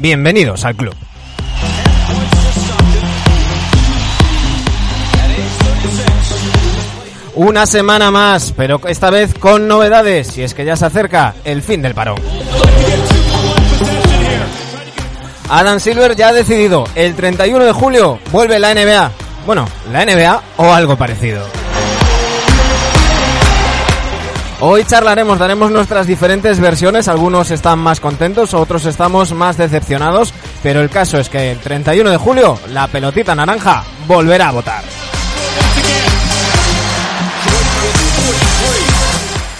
Bienvenidos al club. Una semana más, pero esta vez con novedades, y es que ya se acerca el fin del parón. Adam Silver ya ha decidido, el 31 de julio vuelve la NBA. Bueno, la NBA o algo parecido. Hoy charlaremos, daremos nuestras diferentes versiones, algunos están más contentos, otros estamos más decepcionados, pero el caso es que el 31 de julio la pelotita naranja volverá a votar.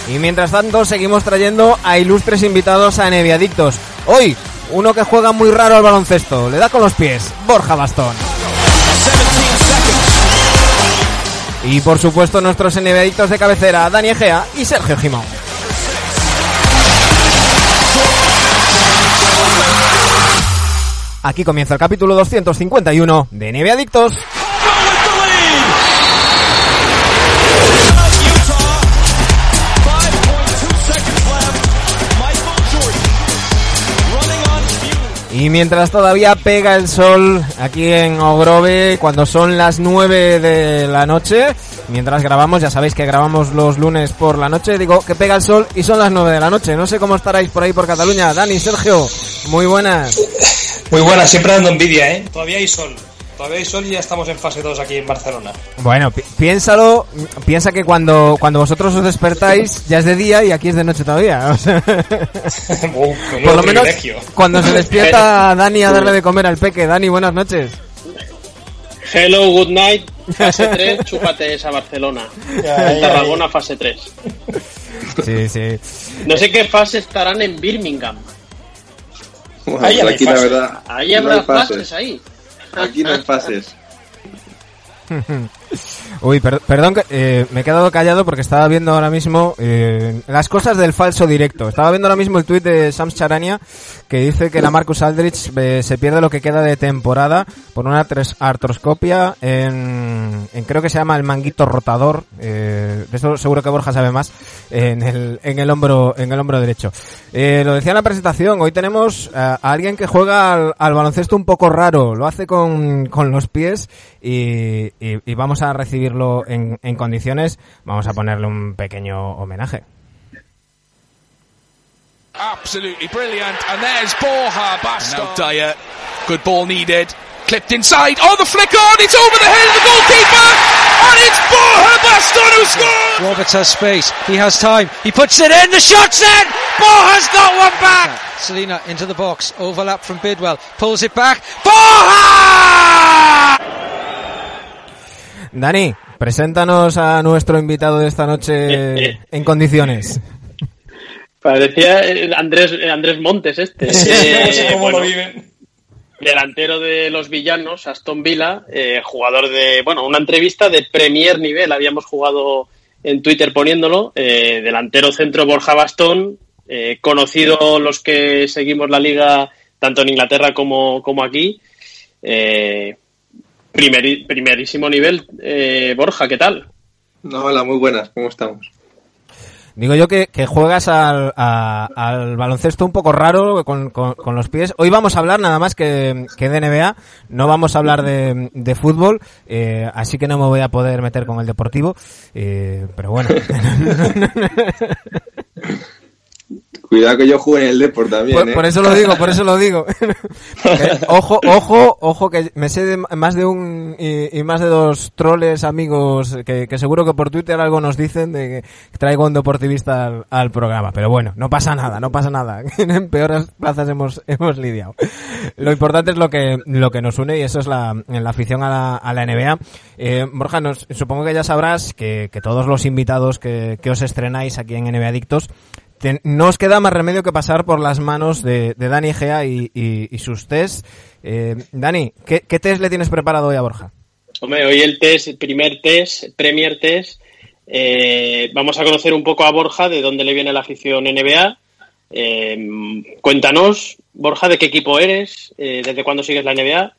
Y mientras tanto seguimos trayendo a ilustres invitados a Neviadictos. Hoy, uno que juega muy raro al baloncesto, le da con los pies, Borja Bastón. Y por supuesto nuestros NBA de cabecera, Dani Egea y Sergio Gimón. Aquí comienza el capítulo 251 de NBA Adictos. Y mientras todavía pega el sol aquí en Ogrove, cuando son las 9 de la noche, mientras grabamos, ya sabéis que grabamos los lunes por la noche, digo que pega el sol y son las 9 de la noche. No sé cómo estaréis por ahí por Cataluña. Dani, Sergio, muy buenas. Muy buenas, siempre dando envidia, ¿eh? Todavía hay sol. Todavía hay sol y ya estamos en fase 2 aquí en Barcelona. Bueno, pi- piénsalo, piensa que cuando, cuando vosotros os despertáis ya es de día y aquí es de noche todavía. o sea, menudo por lo menos cuando se despierta Dani a darle de comer al peque. Dani, buenas noches. Hello, good night. Fase 3, chúpate esa Barcelona. Ya, ya, Tarragona, fase 3. Sí, sí. No sé qué fase estarán en Birmingham. Bueno, Ahí hay aquí la verdad. Ahí no habrá fases fases. ahí. Aquí no hay fases. Uy, per- perdón, que, eh, me he quedado callado porque estaba viendo ahora mismo eh, las cosas del falso directo. Estaba viendo ahora mismo el tuit de Sams Charania que dice que la Marcus Aldrich eh, se pierde lo que queda de temporada por una tres- artroscopia en, en creo que se llama el manguito rotador. Eh, de eso seguro que Borja sabe más en el, en el hombro en el hombro derecho. Lo decía en la presentación. Hoy tenemos a, alguien que juega al, al baloncesto un poco raro. Lo hace con, con los pies y, y- y vamos a recibirlo en, en condiciones. Vamos a ponerle un pequeño homenaje. Absolutely brilliant. And there's Borja Baston. Now Dyer. Good ball needed. Clipped inside. Oh, the flick on. It's over the head of the goalkeeper. And it's Borja Baston who scores. Roberts has space. He has time. He puts it in. The shot's in. Borja's got one back. Selina into the box. Overlap from Bidwell. Pulls it back. Borja! Dani, preséntanos a nuestro invitado de esta noche en condiciones. Parecía eh, Andrés, eh, Andrés Montes este. no sé Eh, cómo lo viven. delantero de los villanos, Aston Villa, eh, jugador de, bueno, una entrevista de premier nivel, habíamos jugado en Twitter poniéndolo, eh, delantero centro Borja Bastón, eh, conocido los que seguimos la liga tanto en Inglaterra como, como aquí, primeri- primerísimo nivel, eh, Borja, ¿qué tal? No, hola, muy buenas, ¿cómo estamos? Digo yo que, que juegas al, a- al baloncesto un poco raro con, con- con los pies. Hoy vamos a hablar nada más que, que de NBA, no vamos a hablar de, de fútbol, eh, así que no me voy a poder meter con el deportivo, eh, pero bueno. Cuidado que yo juegue en el Deport también, Por, ¿eh? por eso lo digo, por eso lo digo. Ojo, ojo, ojo, que me sé de más de un y, y más de dos troles amigos que, que seguro que por Twitter algo nos dicen de que traigo un deportivista al, al programa. Pero bueno, no pasa nada, no pasa nada. En peores plazas hemos, hemos lidiado. Lo importante es lo que, lo que nos une y eso es la, la afición a la, a la NBA. Eh, Borja, nos- supongo que ya sabrás que, que todos los invitados que, que os estrenáis aquí en NBA Adictos Ten- no os queda más remedio que pasar por las manos de, de Dani Gea y, y- y sus test. Eh, Dani, ¿qué, ¿qué test le tienes preparado hoy a Borja? Hombre, hoy el test, el primer test, Premier Test. eh, vamos a conocer un poco a Borja, de dónde le viene la afición NBA. Eh, cuéntanos, Borja, de qué equipo eres, eh, desde cuándo sigues la NBA.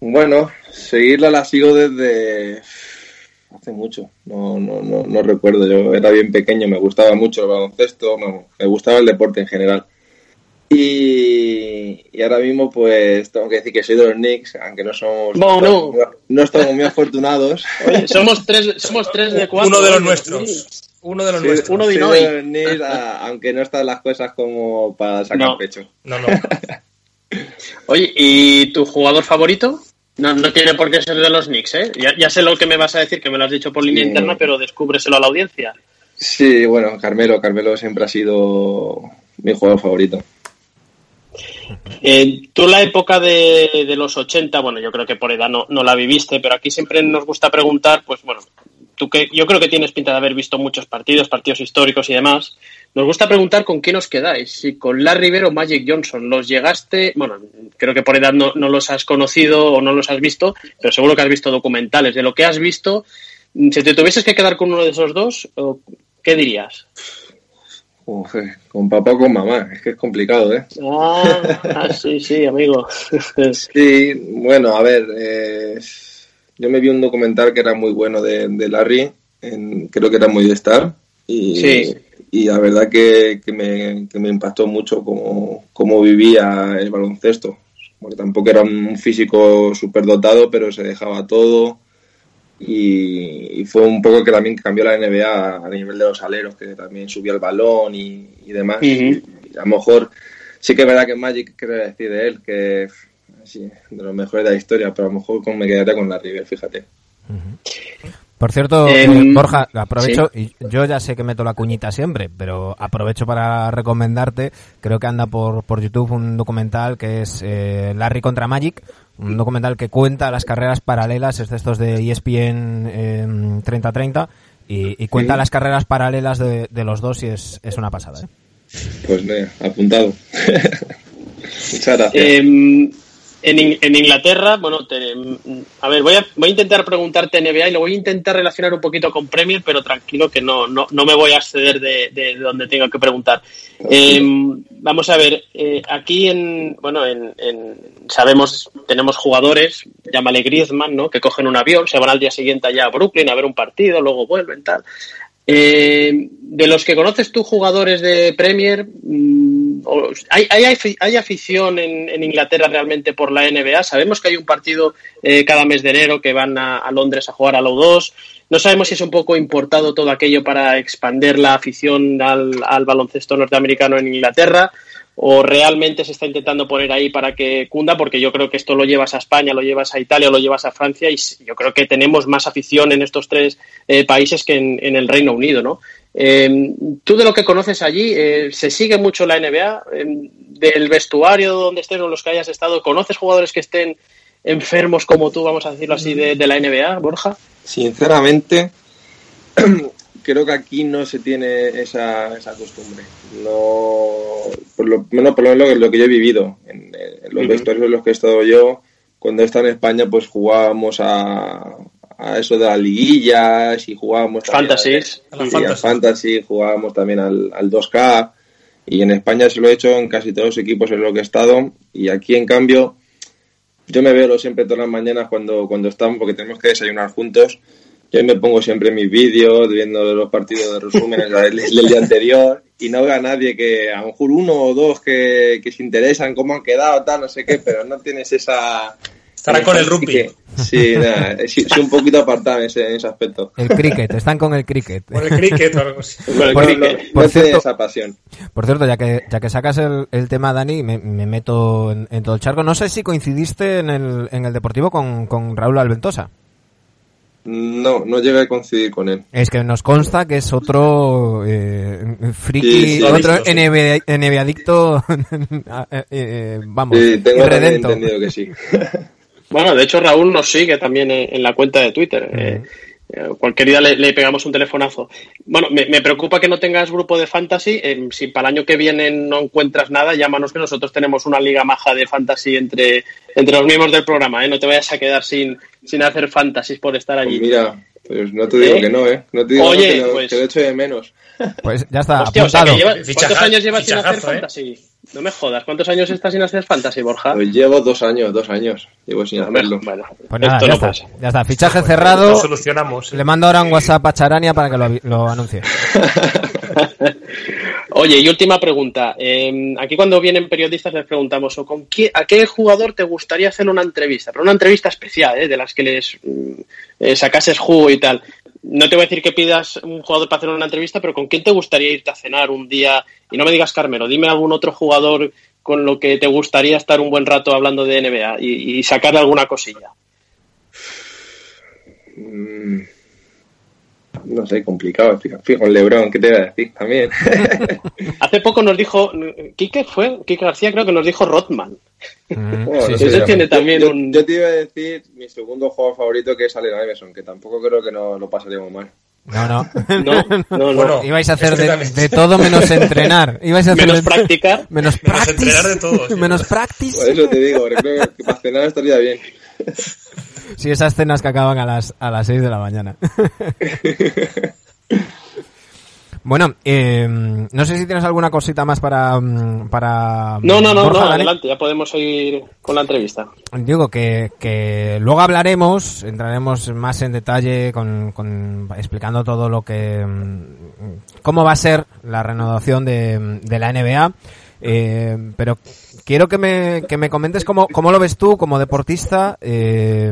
Bueno, seguirla la sigo desde hace mucho. No, no, no, no recuerdo. Yo era bien pequeño, me gustaba mucho el baloncesto, me, me gustaba el deporte en general. Y, y ahora mismo, pues tengo que decir que soy de los Knicks, aunque no somos. Bueno. No, no estamos muy afortunados. Oye, somos tres, somos tres de cuatro. Uno de los nuestros. Uno de los Sí, nuestros. uno de soy Illinois. los Knicks, a- aunque no están las cosas como para sacar No. pecho. No, no. Oye, ¿y tu jugador favorito? No, no tiene por qué ser de los Knicks, ¿eh? Ya, ya sé lo que me vas a decir, que me lo has dicho por línea Sí. interna, pero descúbreselo a la audiencia. Sí, bueno, Carmelo. Carmelo siempre ha sido mi jugador favorito. Eh, tú la época de, de los 80, bueno, yo creo que por edad no, no la viviste, pero aquí siempre nos gusta preguntar, pues bueno, tú que yo creo que tienes pinta de haber visto muchos partidos, partidos históricos y demás. Nos gusta preguntar con quién os quedáis, si con Larry Bird o Magic Johnson. ¿Los llegaste? Bueno, creo que por edad no, no los has conocido o no los has visto, pero seguro que has visto documentales. De lo que has visto, si te tuvieses que quedar con uno de esos dos, ¿qué dirías? Eh, con papá o con mamá, es que es complicado, ¿eh? Ah, ah, sí, sí, amigo. Sí, bueno, a ver, eh, yo me vi un documental que era muy bueno de, de Larry, en- creo que era muy de Star, y, Sí. Y la verdad que, que me, que me impactó mucho cómo, cómo vivía el baloncesto, porque tampoco era un físico súper dotado, pero se dejaba todo, y, y fue un poco que también cambió la NBA a nivel de los aleros, que también subía el balón y, y demás. Y a lo mejor sí que es verdad que Magic quiero decir de él que sí, de los mejores de la historia, pero a lo mejor me quedaría con la River, fíjate. Por cierto, Em, eh, Borja, aprovecho, y yo ya sé que meto la cuñita siempre, pero aprovecho para recomendarte, creo que anda por, por YouTube un documental que es eh, Larry contra Magic, un documental que cuenta las carreras paralelas, es de estos de ESPN eh, 3030, y, y cuenta Sí. las carreras paralelas de, de los dos y es, es una pasada. ¿eh? Pues me apuntado. Muchas gracias. En, en Inglaterra, bueno, te- a ver, voy a, voy a intentar preguntarte NBA y lo voy a intentar relacionar un poquito con Premier, pero tranquilo que no, no, no me voy a acceder de, de donde tengo que preguntar. Eh, vamos a ver, eh, aquí en, bueno, en, en- sabemos, tenemos jugadores, llámale Griezmann, ¿no? Que cogen un avión, se van al día siguiente allá a Brooklyn a ver un partido, luego vuelven, tal. Eh, de los que conoces tú, jugadores de Premier, mm, o- ¿hay, hay, hay afición en, Inglaterra realmente por la NBA? Sabemos que hay un partido eh, cada mes de enero que van a, Londres a jugar a la U2. No sabemos si es un poco importado todo aquello para expandir la afición al, al baloncesto norteamericano en Inglaterra o realmente se está intentando poner ahí para que cunda, porque yo creo que esto lo llevas a España, lo llevas a Italia, lo llevas a Francia y yo creo que tenemos más afición en estos tres eh, países que en, el Reino Unido, ¿no? Eh, Tú de lo que conoces allí, eh, ¿se sigue mucho la NBA? Eh, del vestuario donde estés o los que hayas estado, ¿conoces jugadores que estén enfermos como tú, vamos a decirlo así, de, de la NBA, Borja? Sinceramente, creo que aquí no se tiene esa, esa costumbre. No, por lo menos por lo, menos lo que yo he vivido en, en los Ujú. vestuarios en los que he estado yo, cuando he estado en España, pues jugábamos a, a eso de las liguillas y jugábamos Fantasies. a, A sí, fantasy. fantasy, jugábamos también al, al 2K y en España se lo he hecho en casi todos los equipos en los que he estado y aquí en cambio yo me veo siempre todas las mañanas cuando, cuando estamos, porque tenemos que desayunar juntos. Yo me pongo siempre mis vídeos, viendo los partidos de resúmenes del, día anterior, y no veo a nadie que, a lo mejor uno o dos que, que se interesan cómo han quedado, tal, no sé qué, pero no tienes esa, Estarán con el rugby. Sí, nada, sí, sí, un poquito apartado en ese, en ese aspecto. El cricket, están con el cricket. Con el cricket o algo así. Con el Por- cricket. por No tiene cierto- esa pasión. Por cierto, ya que, ya que sacas el, el tema, Dani, me, me meto en, en todo el charco. No sé si coincidiste en el, en el Deportivo con, con Raúl Alventosa. No, no llegué a coincidir con él. Es que nos consta que es otro eh, friki, Sí, sí, otro sí. NBA, NBA adicto, eh, eh, vamos, Sí, tengo entendido que sí. Bueno, de hecho Raúl nos sigue también en, la cuenta de Twitter. Eh, eh, cualquier día le, le pegamos un telefonazo. Bueno, me, me preocupa que no tengas grupo de fantasy. Eh, si para el año que viene no encuentras nada, llámanos que nosotros tenemos una liga maja de fantasy entre, entre los miembros del programa. ¿eh? No te vayas a quedar sin, sin hacer fantasy por estar Pues allí. mira, pues no te digo ¿Eh? que no, ¿eh? No te digo Oye, que, lo, pues- que lo echo de menos. Pues ya está, Hostia, o sea, que apuntado. lleva- ¿cuántos años llevas sin hacer ¿eh? fantasy? No me jodas, ¿cuántos años estás sin hacer fantasy, Borja? Pues llevo dos años, dos años. Llevo sin hacerlo. bueno, Pues nada, esto ya no está, pasa. ya está. Fichaje Lo cerrado. solucionamos. Le mando ahora un WhatsApp a Charania para que lo, lo anuncie. Oye, y última pregunta. Eh, aquí cuando vienen periodistas les preguntamos ¿o con qué, a qué jugador te gustaría hacer una entrevista, pero una entrevista especial, ¿eh? de las que les mm, eh, sacases jugo y tal. No te voy a decir que pidas un jugador para hacer una entrevista, pero ¿con quién te gustaría irte a cenar un día? Y no me digas Carmelo, dime algún otro jugador con lo que te gustaría estar un buen rato hablando de NBA y, y sacarle alguna cosilla. Mm, no sé, complicado. Fijo, con Lebron, ¿qué te voy a decir? También. Hace poco nos dijo, Quique fue, Quique García creo que nos dijo Rodman. Mm, Bueno, sí, sí. tiene también yo, un- yo te iba a decir mi segundo juego favorito que es Allen Iverson, que tampoco creo que no lo pasaríamos mal. No, no. No, no, no. Bueno, Ibais a hacer de, de todo menos entrenar. Ibais a hacer Menos de- practicar. Menos Menos practice. entrenar de todo, sí. Menos practice. Por eso te digo, creo que para cenar estaría bien. Sí, esas cenas que acaban a las, a las 6 de la mañana. bueno, eh, no sé si tienes alguna cosita más para... mm, para No, no, no, Borja, no, adelante, ya podemos seguir con la entrevista. Digo que, que luego hablaremos, entraremos más en detalle con, con- explicando todo lo que mm, cómo va a ser la renovación de, de la NBA. Eh, pero quiero que me, que me comentes cómo, cómo lo ves tú como deportista, eh,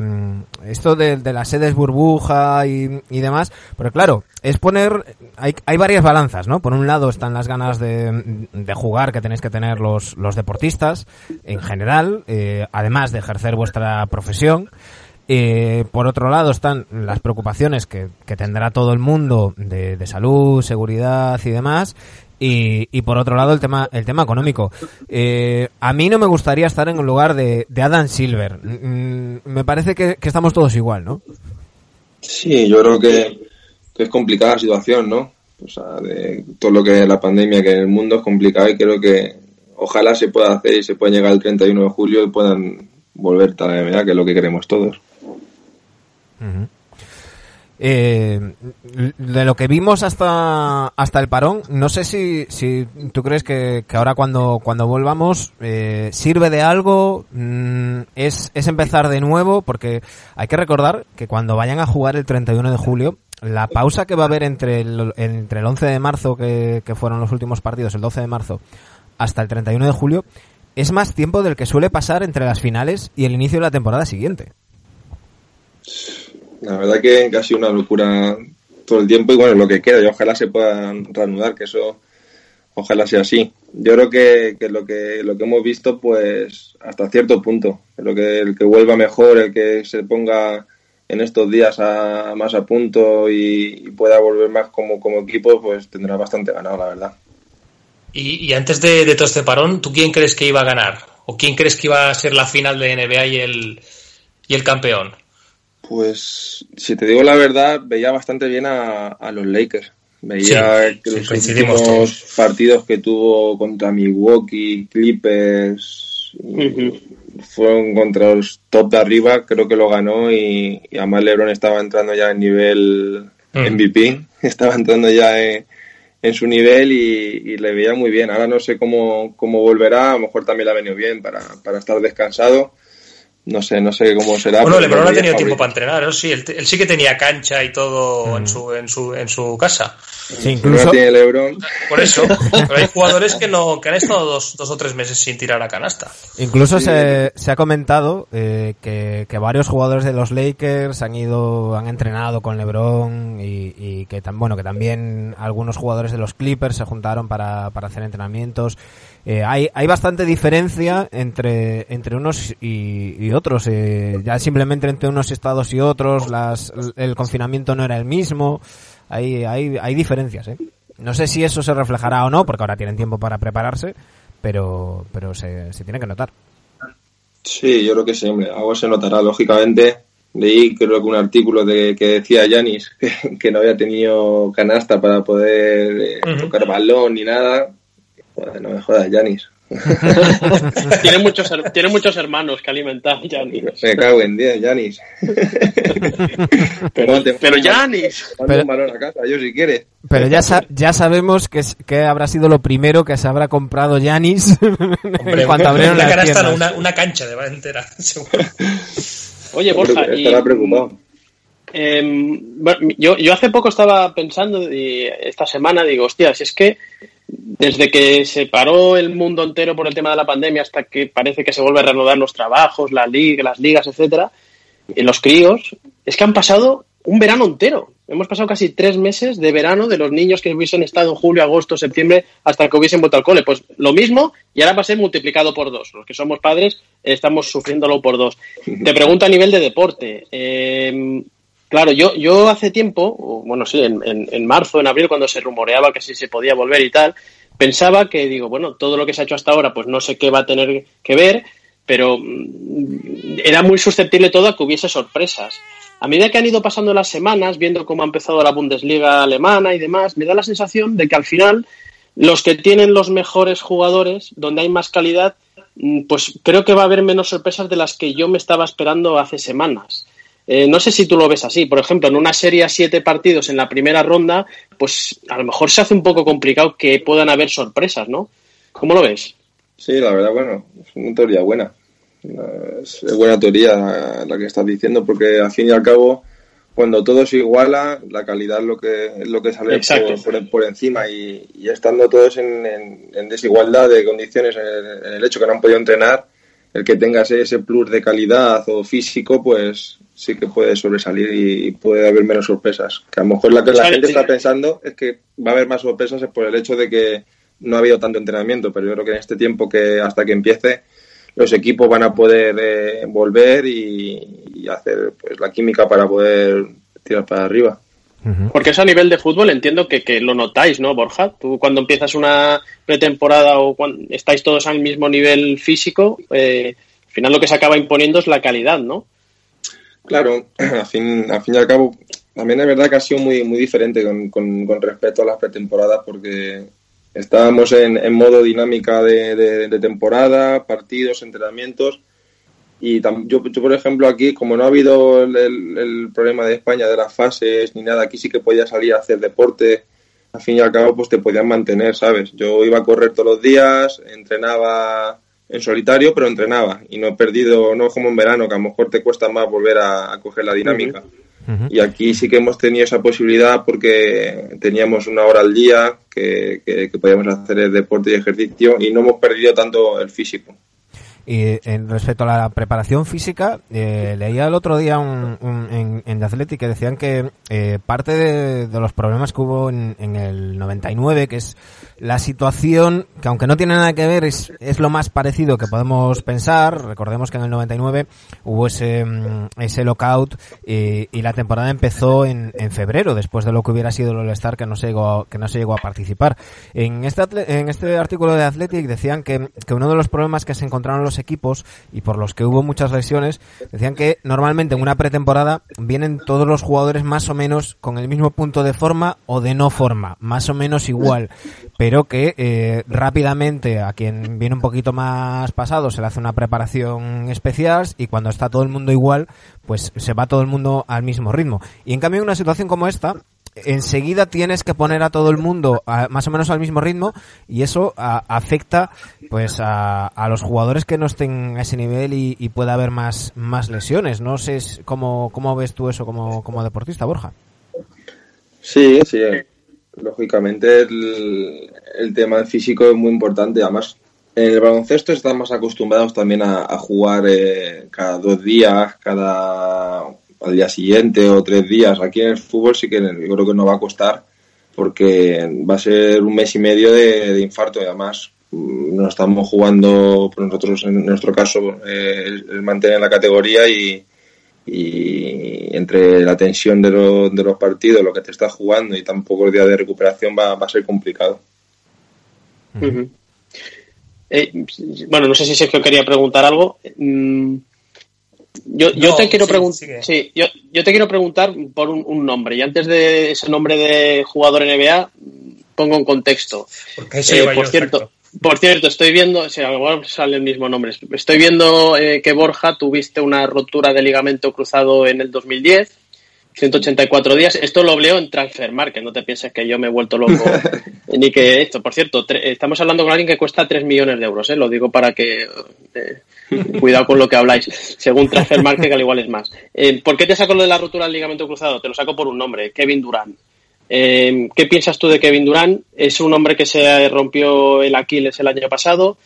esto de, las sedes burbuja y, y demás. Pero claro, es poner, hay, hay varias balanzas, ¿no? Por un lado están las ganas de, de jugar que tenéis que tener los, los deportistas en general, eh, además de ejercer vuestra profesión. Eh, por otro lado están las preocupaciones que, que tendrá todo el mundo de, de salud, seguridad y demás. Y, y por otro lado el tema el tema económico. Eh, a mí no me gustaría estar en el lugar de, de Adam Silver. Mm, me parece que, que estamos todos igual, ¿no? Sí, yo creo que, que es complicada la situación, ¿no? O sea, de todo lo que es la pandemia, que en el mundo es complicado y creo que ojalá se pueda hacer y se pueda llegar el 31 de julio y puedan volver a la NBA, que es lo que queremos todos. Ujú. Eh, de lo que vimos hasta hasta el parón, no sé si, si tú crees que, que ahora cuando, cuando volvamos eh, sirve de algo, mm, es, es empezar de nuevo, porque hay que recordar que cuando vayan a jugar el 31 de julio, la pausa que va a haber entre el, entre el 11 de marzo, que, que fueron los últimos partidos, el 12 de marzo, hasta el 31 de julio, es más tiempo del que suele pasar entre las finales y el inicio de la temporada siguiente. La verdad que casi una locura todo el tiempo y bueno, lo que queda y ojalá se puedan reanudar, que eso ojalá sea así. Yo creo que, que lo que lo que hemos visto pues hasta cierto punto, lo que el que vuelva mejor, el que se ponga en estos días a, más a punto y, pueda volver más como, como equipo, pues tendrá bastante ganado, la verdad. Y, y antes de, de todo este parón, ¿tú quién crees que iba a ganar? ¿O quién crees que iba a ser la final de NBA y el, y el campeón? Pues, si te digo la verdad, veía bastante bien a, a los Lakers. Veía Sí, que los últimos todos. partidos que tuvo contra Milwaukee, Clippers, fueron contra los top de arriba, creo que lo ganó y, y además LeBron estaba entrando ya en nivel Mm. MVP, estaba entrando ya en, en su nivel y, y le veía muy bien. Ahora no sé cómo, cómo volverá, a lo mejor también le ha venido bien para, para estar descansado no sé, no sé cómo será. Bueno, LeBron no ha tenido tiempo para entrenar, eso sí, él, él, sí que tenía cancha y todo mm. en, su, en, su, en su casa. Sí, incluso. tiene LeBron. Por eso, pero hay jugadores que no que han estado dos, dos o tres meses sin tirar a canasta. Incluso se, se, ha comentado eh, que, que, varios jugadores de los Lakers han ido, han entrenado con LeBron y, y que, tan, bueno, que también algunos jugadores de los Clippers se juntaron para, para hacer entrenamientos. Eh, hay, hay bastante diferencia entre, entre unos y, y otros. Eh, ya simplemente entre unos estados y otros, las, el confinamiento no era el mismo. Hay, hay, hay diferencias. ¿eh? No sé si eso se reflejará o no, porque ahora tienen tiempo para prepararse, pero, pero se, se tiene que notar. Sí, yo creo que sí, hombre. Algo se notará, lógicamente. Leí creo que un artículo de que decía Yanis que, que, no había tenido canasta para poder eh, uh -huh. tocar balón ni nada Joder, no me jodas, Janis. tiene, muchos, tiene muchos hermanos que alimentar, Janis. Me cago en 10, Janis. pero, pero Janis. Pero, un balón a casa, yo si quieres. Pero ya, sa ya sabemos que, que, habrá sido lo primero que se habrá comprado Janis en cuanto abrieron la canasta, una, una, cancha de va entera, seguro. Oye, Borja, estará y, preocupado. Eh, bueno, yo, yo hace poco estaba pensando, y esta semana digo, hostia, si es que desde que se paró el mundo entero por el tema de la pandemia hasta que parece que se vuelve a reanudar los trabajos, la liga, las ligas, etcétera, en los críos, es que han pasado un verano entero. Hemos pasado casi tres meses de verano de los niños que hubiesen estado en julio, agosto, septiembre, hasta que hubiesen vuelto al cole. Pues lo mismo y ahora va a ser multiplicado por dos. Los que somos padres estamos sufriéndolo por dos. Te pregunto a nivel de deporte. Eh, Claro, yo, yo hace tiempo, bueno, sí, en, en, en, marzo, en abril, cuando se rumoreaba que sí se podía volver y tal, pensaba que, digo, bueno, todo lo que se ha hecho hasta ahora, pues no sé qué va a tener que ver, pero mm, era muy susceptible todo a que hubiese sorpresas. A medida que han ido pasando las semanas, viendo cómo ha empezado la Bundesliga alemana y demás, me da la sensación de que al final los que tienen los mejores jugadores, donde hay más calidad, mm, pues creo que va a haber menos sorpresas de las que yo me estaba esperando hace semanas. Eh, no sé si tú lo ves así. Por ejemplo, en una serie a siete partidos en la primera ronda, pues a lo mejor se hace un poco complicado que puedan haber sorpresas, ¿no? ¿Cómo lo ves? Sí, la verdad, bueno, es una teoría buena. Es buena teoría la que estás diciendo, porque al fin y al cabo, cuando todo se iguala, la calidad es lo que, es lo que sale por, por, por, encima y, y, estando todos en, en, en desigualdad de condiciones, en el, en el, hecho que no han podido entrenar, el que tengas ese plus de calidad o físico, pues sí que puede sobresalir y puede haber menos sorpresas. Que a lo mejor la que la gente está pensando es que va a haber más sorpresas es por el hecho de que no ha habido tanto entrenamiento, pero yo creo que en este tiempo que hasta que empiece los equipos van a poder eh, volver y, y, hacer pues la química para poder tirar para arriba. Porque eso a nivel de fútbol entiendo que, que, lo notáis, ¿no, Borja? Tú cuando empiezas una pretemporada o cuando estáis todos al mismo nivel físico, eh, al final lo que se acaba imponiendo es la calidad, ¿no? Claro, al fin, fin y al cabo, también es verdad que ha sido muy, muy diferente con, con, respecto a las pretemporadas porque estábamos en, en modo dinámica de, de, temporada, partidos, entrenamientos. Y yo, yo, por ejemplo, aquí, como no ha habido el, el, el, problema de España de las fases ni nada, aquí sí que podía salir a hacer deporte. Al fin y al cabo, pues te podían mantener, ¿sabes? Yo iba a correr todos los días, entrenaba en solitario, pero entrenaba y no he perdido, no como en verano, que a lo mejor te cuesta más volver a, a coger la dinámica. Uh -huh. Y aquí sí que hemos tenido esa posibilidad porque teníamos una hora al día que, que, que podíamos hacer el deporte y ejercicio y no hemos perdido tanto el físico. Y en respecto a la preparación física, eh, leía el otro día un, en, en The Athletic que decían que eh, parte de, los problemas que hubo en, en, el 99, que es la situación que aunque no tiene nada que ver, es, es lo más parecido que podemos pensar. Recordemos que en el 99 hubo ese, mm, ese lockout y, y la temporada empezó en, en, febrero, después de lo que hubiera sido el All-Star que no se llegó, que no se llegó a participar. En este, en este artículo de Athletic decían que, que uno de los problemas que se encontraron los equipos y por los que hubo muchas lesiones, decían que normalmente en una pretemporada vienen todos los jugadores más o menos con el mismo punto de forma o de no forma, más o menos igual, pero que eh, rápidamente a quien viene un poquito más pasado se le hace una preparación especial y cuando está todo el mundo igual, pues se va todo el mundo al mismo ritmo. Y en cambio en una situación como esta, enseguida tienes que poner a todo el mundo más o menos al mismo ritmo y eso afecta pues a, los jugadores que no estén a ese nivel y, y pueda haber más, más lesiones. No sé cómo, cómo ves tú eso como, como deportista, Borja. Sí, sí. Lógicamente el, el tema físico es muy importante. Además, en el baloncesto estamos acostumbrados también a, jugar eh, cada dos días, cada al día siguiente o tres días. Aquí en el fútbol sí que yo creo que no va a costar porque va a ser un mes y medio de, infarto y además mm, no estamos jugando, por nosotros en nuestro caso, eh, el, mantener la categoría y, entre la tensión de, de, los partidos, lo que te estás jugando y tan pocos días de recuperación va, va a ser complicado. Eh, bueno, no sé si Sergio quería preguntar algo. Mm, yo, yo te quiero preguntar. Sí, yo, yo, te quiero preguntar por un, nombre. Y antes de ese nombre de jugador NBA, pongo un contexto. Eh, por cierto, por cierto, estoy viendo, o sea, igual sale el mismo nombre. Estoy viendo eh, que Borja tuviste una rotura de ligamento cruzado en el 2010 184 días. Esto lo leo en Transfer Market, no te pienses que yo me he vuelto loco ni que esto. Por cierto, estamos hablando con alguien que cuesta 3 millones de euros, ¿eh? lo digo para que eh, cuidado con lo que habláis. Según Transfer Market, que al igual es más. Eh, ¿Por qué te saco lo de la rotura del ligamento cruzado? Te lo saco por un nombre, Kevin Durant. Eh, ¿Qué piensas tú de Kevin Durant? Es un hombre que se rompió el Aquiles el año pasado.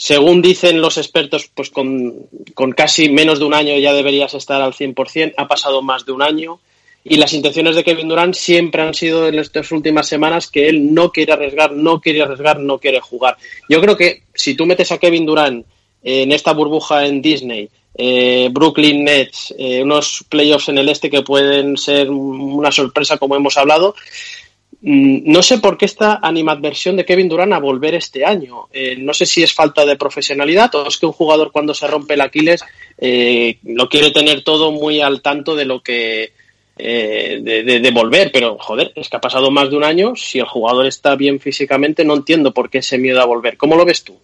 Según dicen los expertos, pues con, con, casi menos de un año ya deberías estar al 100%. Ha pasado más de un año y las intenciones de Kevin Durant siempre han sido en estas últimas semanas que él no quiere arriesgar, no quiere arriesgar, no quiere jugar. Yo creo que si tú metes a Kevin Durant en esta burbuja en Disney, eh, Brooklyn Nets, eh, unos playoffs en el este que pueden ser una sorpresa como hemos hablado, no sé por qué esta animadversión de Kevin Durant a volver este año. Eh, no sé si es falta de profesionalidad o es que un jugador cuando se rompe el Aquiles lo quiere tener todo muy al tanto de lo que eh, de, volver, pero joder, es que ha pasado más de un año, si el jugador está bien físicamente, no entiendo por qué ese miedo a volver. ¿Cómo lo ves tú?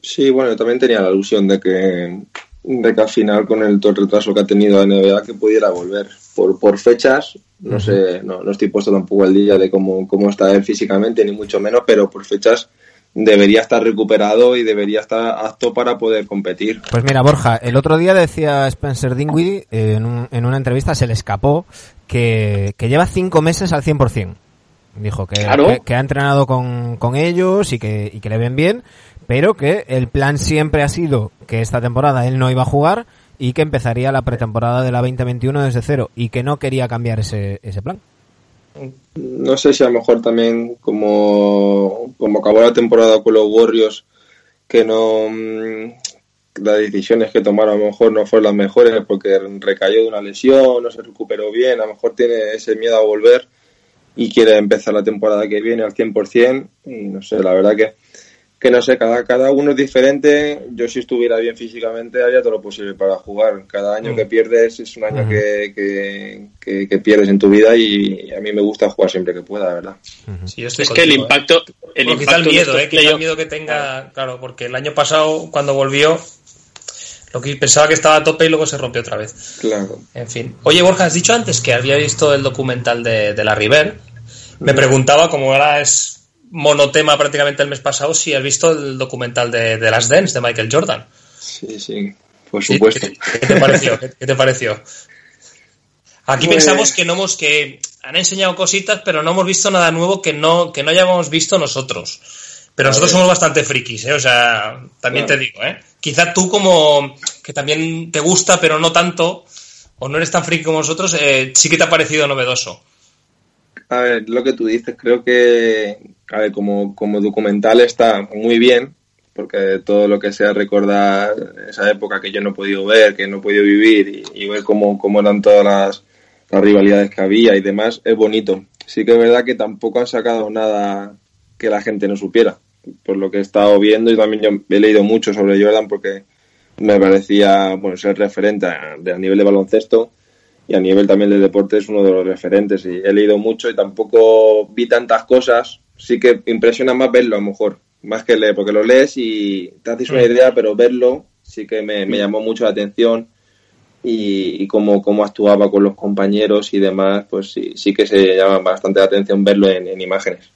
Sí, bueno, yo también tenía la ilusión de que, de que al final, con el todo el retraso que ha tenido la NBA, que pudiera volver. Por, por fechas, no sé, no, no estoy puesto tampoco al día de cómo, cómo está él físicamente, ni mucho menos, pero por fechas debería estar recuperado y debería estar apto para poder competir. Pues mira, Borja, el otro día decía Spencer Dinwiddie en, en una entrevista, se le escapó, que, lleva cinco meses al 100%. Dijo que, que, ha entrenado con, con ellos y que, y que le ven bien, pero que el plan siempre ha sido que esta temporada él no iba a jugar y que empezaría la pretemporada de la 2021 desde cero y que no quería cambiar ese, ese plan. No sé si a lo mejor también como, como acabó la temporada con los Warriors, que no mm, las decisiones que tomaron a lo mejor no fueron las mejores porque recayó de una lesión, no se recuperó bien, a lo mejor tiene ese miedo a volver y quiere empezar la temporada que viene al 100% y no sé, la verdad que que no sé, cada, cada uno es diferente. Yo si estuviera bien físicamente haría todo lo posible para jugar. Cada año que mm. pierdes es un año que, que, pierdes en tu vida y a mí me gusta jugar siempre que pueda, verdad. es que el ¿eh? impacto... El impacto el miedo, eh, el miedo que tenga, claro, porque el año pasado cuando volvió lo que pensaba que estaba a tope y luego se rompió otra vez. Claro. En fin. Oye, Borja, has dicho antes que había visto el documental de, de la River. Me preguntaba, como ahora es monotema prácticamente el mes pasado si has visto el documental de, de Las Dance de Michael Jordan. Sí, sí, por supuesto. ¿Qué, te pareció? ¿Qué, te pareció? Aquí pues- pensamos que no hemos, que han enseñado cositas, pero no hemos visto nada nuevo que no, que no hayamos visto nosotros. Pero nosotros somos bastante frikis, ¿eh? O sea, también te digo, ¿eh? Quizá tú como que también te gusta, pero no tanto, o no eres tan friki como nosotros, eh, sí que te ha parecido novedoso. A ver, lo que tú dices, creo que, a como, como documental está muy bien, porque todo lo que sea recordar esa época que yo no he podido ver, que no he podido vivir y, ver cómo, cómo, eran todas las, rivalidades que había y demás, es bonito. Sí que es verdad que tampoco han sacado nada que la gente no supiera, por lo que he estado viendo y también yo he leído mucho sobre Jordan porque me parecía bueno ser referente a, a nivel de baloncesto y a nivel también de deporte es uno de los referentes y he leído mucho y tampoco vi tantas cosas sí que impresiona más verlo a lo mejor, más que leer, porque lo lees y te haces una idea, pero verlo sí que me, llamó mucho la atención y, cómo, cómo, actuaba con los compañeros y demás, pues sí, sí que se llama bastante la atención verlo en, imágenes.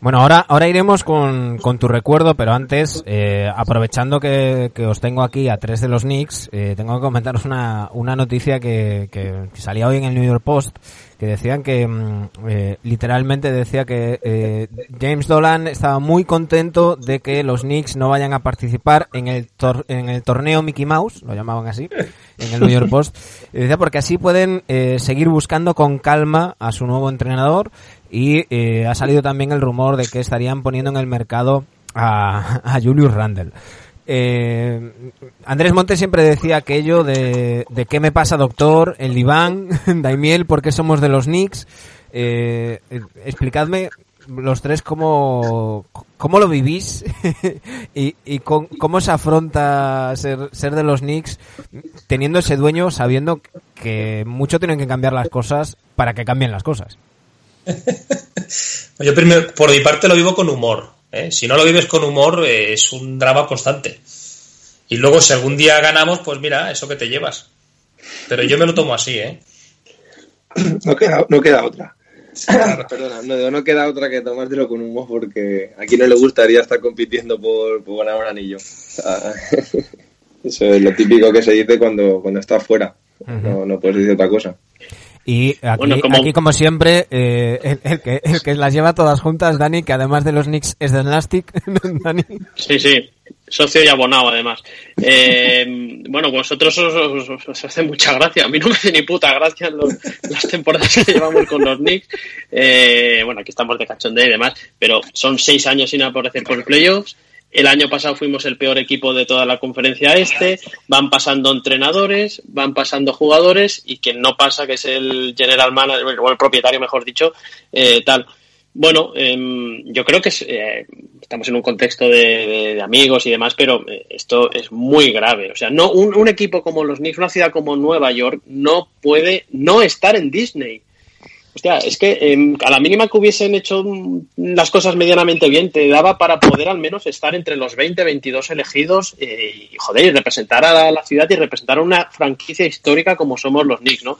Bueno, ahora, ahora iremos con, con tu recuerdo, pero antes, eh, aprovechando que, que, os tengo aquí a tres de los Knicks, eh, tengo que comentaros una, una noticia que, que, salía hoy en el New York Post, que decían que, mm, eh, literalmente decía que eh, James Dolan estaba muy contento de que los Knicks no vayan a participar en el, en el torneo Mickey Mouse, lo llamaban así, en el New York Post, decía porque así pueden eh, seguir buscando con calma a su nuevo entrenador y eh, ha salido también el rumor de que estarían poniendo en el mercado a, a Julius Randle. Eh, Andrés Montes siempre decía aquello de, de qué me pasa doctor, el diván, Daimiel, por qué somos de los Knicks. Eh, explicadme los tres cómo, cómo lo vivís y, y cómo se afronta ser, ser de los Knicks teniendo ese dueño sabiendo que mucho tienen que cambiar las cosas para que cambien las cosas. Yo primero, por mi parte lo vivo con humor. ¿eh? Si no lo vives con humor, eh, es un drama constante. Y luego, si algún día ganamos, pues mira, eso que te llevas. Pero yo me lo tomo así, ¿eh? No queda, no queda otra. Perdona, no, no, queda otra que tomártelo con humor porque aquí no le gustaría estar compitiendo por, ganar un anillo. eso es lo típico que se dice cuando, cuando estás fuera. no, no puedes decir otra cosa. Y aquí, como... siempre, eh, el, que, el que las lleva todas juntas, Dani, que además de los Knicks es de Elastic. Dani. Sí, sí, socio y abonado además. Eh, bueno, vosotros os, hace mucha gracia. A mí no me hace ni puta gracia las temporadas que llevamos con los Knicks. Eh, bueno, aquí estamos de cachondeo y demás, pero son seis años sin aparecer por playoffs. El año pasado fuimos el peor equipo de toda la conferencia este. Van pasando entrenadores, van pasando jugadores y quien no pasa, que es el general manager, o el propietario, mejor dicho, eh, tal. Bueno, em, yo creo que eh, estamos en un contexto de, amigos y demás, pero eh, esto es muy grave. O sea, no un, un equipo como los Knicks, una ciudad como Nueva York, no puede no estar en Disney. Hostia, es que em, a la mínima que hubiesen hecho las cosas medianamente bien, te daba para poder al menos estar entre los 20, 22 elegidos eh, y, joder, y representar a la, ciudad y representar a una franquicia histórica como somos los Knicks, ¿no?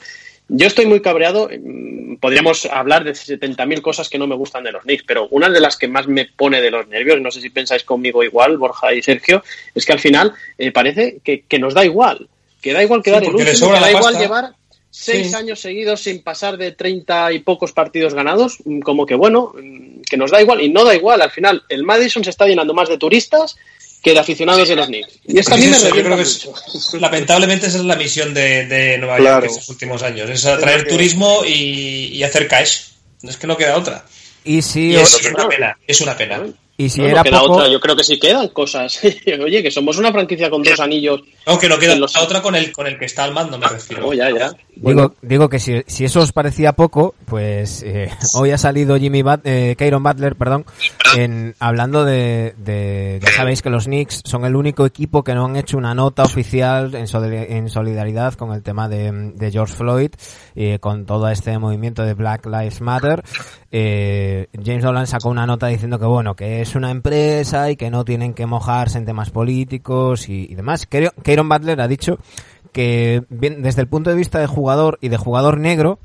Yo estoy muy cabreado. Em, podríamos hablar de 70.000 cosas que no me gustan de los Knicks, pero una de las que más me pone de los nervios, no sé si pensáis conmigo igual, Borja y Sergio, es que al final eh, parece que, nos da igual. Que da igual quedar el último, que da igual llevar seis años seguidos sin pasar de treinta y pocos partidos ganados, mm, como que bueno, mm, que nos da igual y no da igual. Al final, el Madison se está llenando más de turistas que de aficionados de los Knicks. Y esto a mí me Lamentablemente esa es la misión de, Nueva York en estos últimos años, es atraer turismo y, hacer cash. Es que no queda otra. Y si es, una pena, es una pena. Y si era otra, yo creo que sí quedan cosas. Oye, que somos una franquicia con dos anillos. No, que no queda los... otra con el, con el que está al mando, me refiero. Oh, ya, ya. Digo, digo que si, si, eso os parecía poco, pues eh, hoy ha salido Jimmy But eh, Butler, perdón, en, hablando de, de, ya sabéis que los Knicks son el único equipo que no han hecho una nota oficial en, en solidaridad con el tema de, de George Floyd, y con todo este movimiento de Black Lives Matter. Eh, James Dolan sacó una nota diciendo que bueno, que es una empresa y que no tienen que mojarse en temas políticos y, y demás. Kieron Butler ha dicho que desde el punto de vista de jugador y de jugador negro,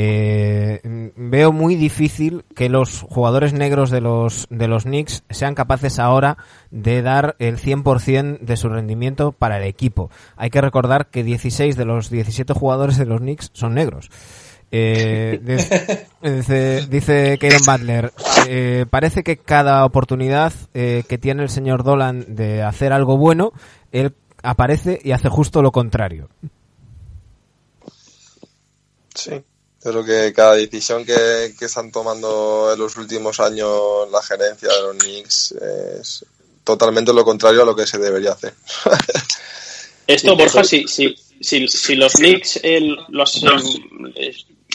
eh, veo muy difícil que los jugadores negros de los, de los Knicks sean capaces ahora de dar el 100% de su rendimiento para el equipo. Hay que recordar que 16 de los 17 jugadores de los Knicks son negros. Eh, dice, dice Butler, eh, parece que cada oportunidad eh, que tiene el señor Dolan de hacer algo bueno, él aparece y hace justo lo contrario. Sí, creo que cada decisión que, que están tomando en los últimos años la gerencia de los Knicks es totalmente lo contrario a lo que se debería hacer. Esto, Borja, si, si, si, si los Knicks los,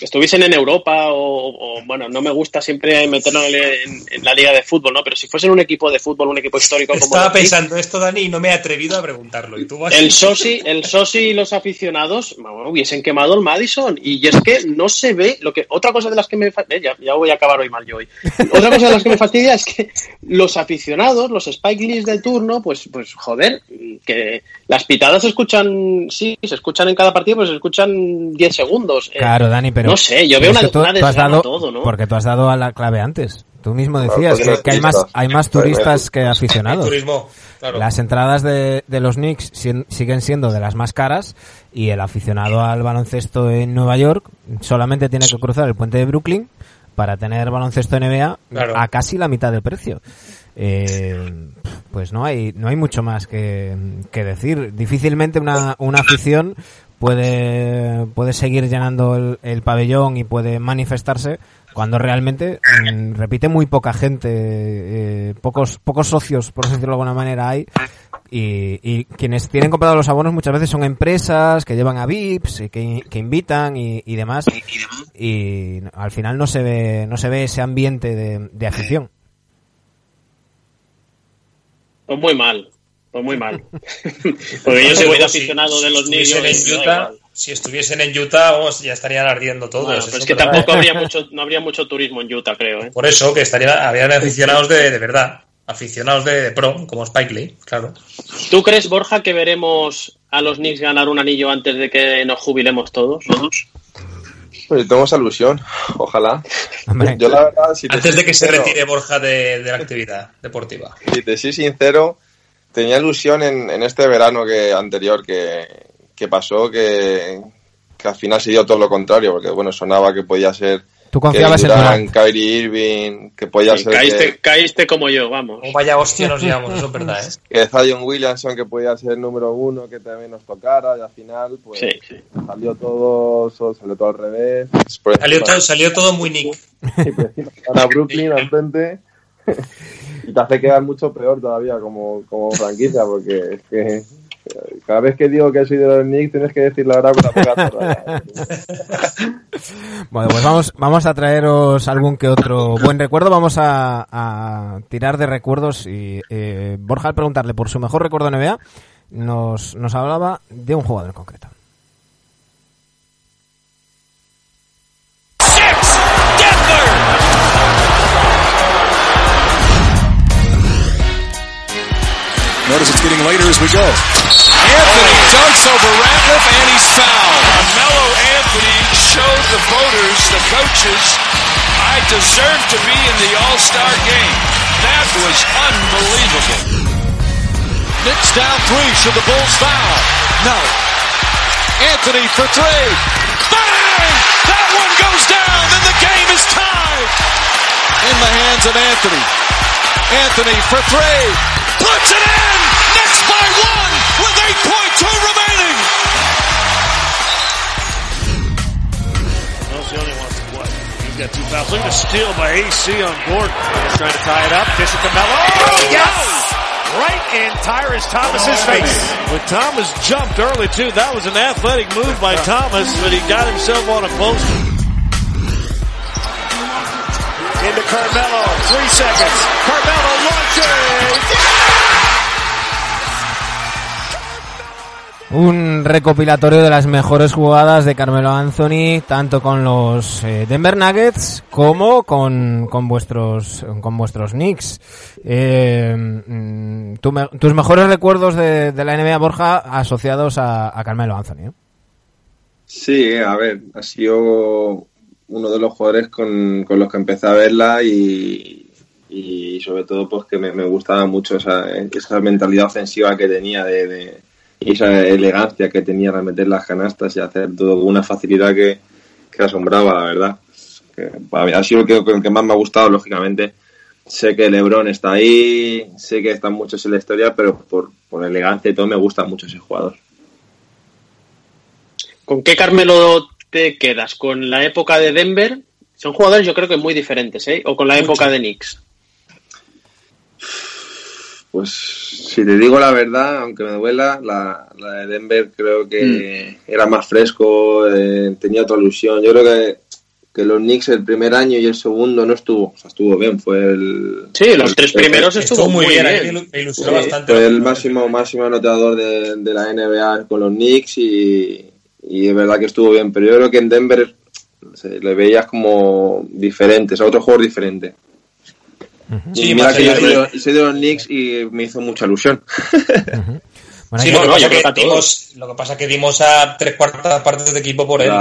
estuviesen en Europa o, bueno, no me gusta siempre meterlo en, la liga de fútbol, ¿no? Pero si fuesen un equipo de fútbol, un equipo histórico como Estaba pensando esto, Dani, y no me he atrevido a preguntarlo. ¿Y tú el Sosi, el Sosi y los aficionados hubiesen quemado el Madison y es que no se ve lo que otra cosa de las que me eh, ya, ya voy a acabar hoy mal yo hoy. Otra cosa de las que me fastidia es que los aficionados, los Spike Lees del turno, pues pues joder, que las pitadas se escuchan, sí, se escuchan en cada partido, pero se escuchan 10 segundos. Eh. Claro, Dani, pero no sé, yo veo una, tú, has dado, todo, ¿no? Porque tú has dado a la clave antes. Tú mismo decías que, hay más hay más turistas que aficionados. Las entradas de, de los Knicks siguen siendo de las más caras y el aficionado al baloncesto en Nueva York solamente tiene que cruzar el puente de Brooklyn para tener baloncesto NBA a casi la mitad del precio. Eh, pues no hay no hay mucho más que, que decir. Difícilmente una, una afición puede, puede seguir llenando el, pabellón y puede manifestarse cuando realmente mm, repite muy poca gente, eh, pocos pocos socios, por decirlo de alguna manera, hay. Y, quienes tienen comprado los abonos muchas veces son empresas que llevan a VIPs, que, que invitan y, demás. Y al final no se ve no se ve ese ambiente de, de afición. Pues muy mal, pues muy mal. Porque yo soy muy aficionado de los niños. En Utah, si estuviesen en Utah, ya estarían ardiendo todos. es que tampoco habría mucho, no habría mucho turismo en Utah, creo. ¿eh? Por eso, que estaría, habrían aficionados de, de verdad. Aficionados de, pro, como Spike Lee, claro. ¿Tú crees, Borja, que veremos a los Knicks ganar un anillo antes de que nos jubilemos todos? ¿Todos? Pues tengo esa ilusión, ojalá. Yo, la verdad, antes de que se retire Borja de, de, la actividad deportiva. Si te soy sincero, tenía ilusión en, en este verano que anterior que, que pasó, que, que, al final se dio todo lo contrario, porque bueno, sonaba que podía ser Tú confiabas en Kyrie Irving, que podía ser. Caíste, caíste, como yo, vamos. O vaya hostia nos llevamos, eso es verdad, ¿eh? Que Zion Williamson, que podía ser el número uno, que también nos tocara, y al final, pues. Salió todo, salió todo al revés. Salió todo, salió todo muy Nick. a Brooklyn al frente. y te hace quedar mucho peor todavía como, como franquicia, porque es que cada vez que digo que soy de los Knicks tienes que decir la verdad con la Bueno, pues vamos, vamos a traeros algún que otro buen recuerdo. Vamos a, tirar de recuerdos y eh, Borja al preguntarle por su mejor recuerdo de NBA nos, nos hablaba de un jugador en concreto. Notice it's getting later as we go. Anthony dunks over Ratliff and he's fouled. Carmelo Anthony showed the voters, the coaches, I deserve to be in the All-Star game. That was unbelievable. Knicks down three. Should the Bulls foul? No. Anthony for three. Bang! That one goes down and the game is tied. In the hands of Anthony. Anthony for three. Puts it in! Knicks by one with 8.2 remaining! Those the only ones to play. He's got two fouls. Look at the steal by AC on Gordon. He's trying to tie it up. Kiss it to Melo. Oh, yes! Right in Tyrus Thomas's oh, face. But Thomas jumped early too. That was an athletic move by Thomas, but he got himself on a post. Into Carmelo. Three seconds. Carmelo launches. Un recopilatorio de las mejores jugadas de Carmelo Anthony, tanto con los eh, Denver Nuggets como con, con vuestros con vuestros Knicks. Eh, mm, tus mejores recuerdos de, de, la NBA Borja asociados a, a Carmelo Anthony. ¿eh? Sí, a ver, ha sido uno de los jugadores con, los que empecé a verla y, sobre todo pues que me, gustaba mucho esa, esa, mentalidad ofensiva que tenía de, esa elegancia que tenía de meter las canastas y hacer todo con una facilidad que, asombraba, la verdad. Que, ha sido el que, el que más me ha gustado, lógicamente. Sé que Lebron está ahí, sé que están muchos en la historia, pero por, por elegancia y todo me gusta mucho ese jugador. ¿Con qué Carmelo te quedas? ¿Con la época de Denver? Son jugadores yo creo que muy diferentes, ¿eh? ¿O con la época de Knicks? Pues si te digo la verdad, aunque me duela, la, de Denver creo que mm. era más fresco, eh, tenía otra ilusión. Yo creo que que los Knicks el primer año y el segundo no estuvo, o sea, estuvo bien, fue el... Sí, los tres primeros estuvo, muy bien, me ilusionó bastante. Fue el máximo, máximo anotador de, de, la NBA con los Knicks y, y es verdad que estuvo bien, pero yo creo que en Denver se le veías como diferentes, a otro jugador diferente. Sí, y mira que yo soy, de los Knicks y me hizo mucha ilusión. sí, lo, que pasa que dimos, lo que pasa que dimos a tres cuartas partes de equipo por él.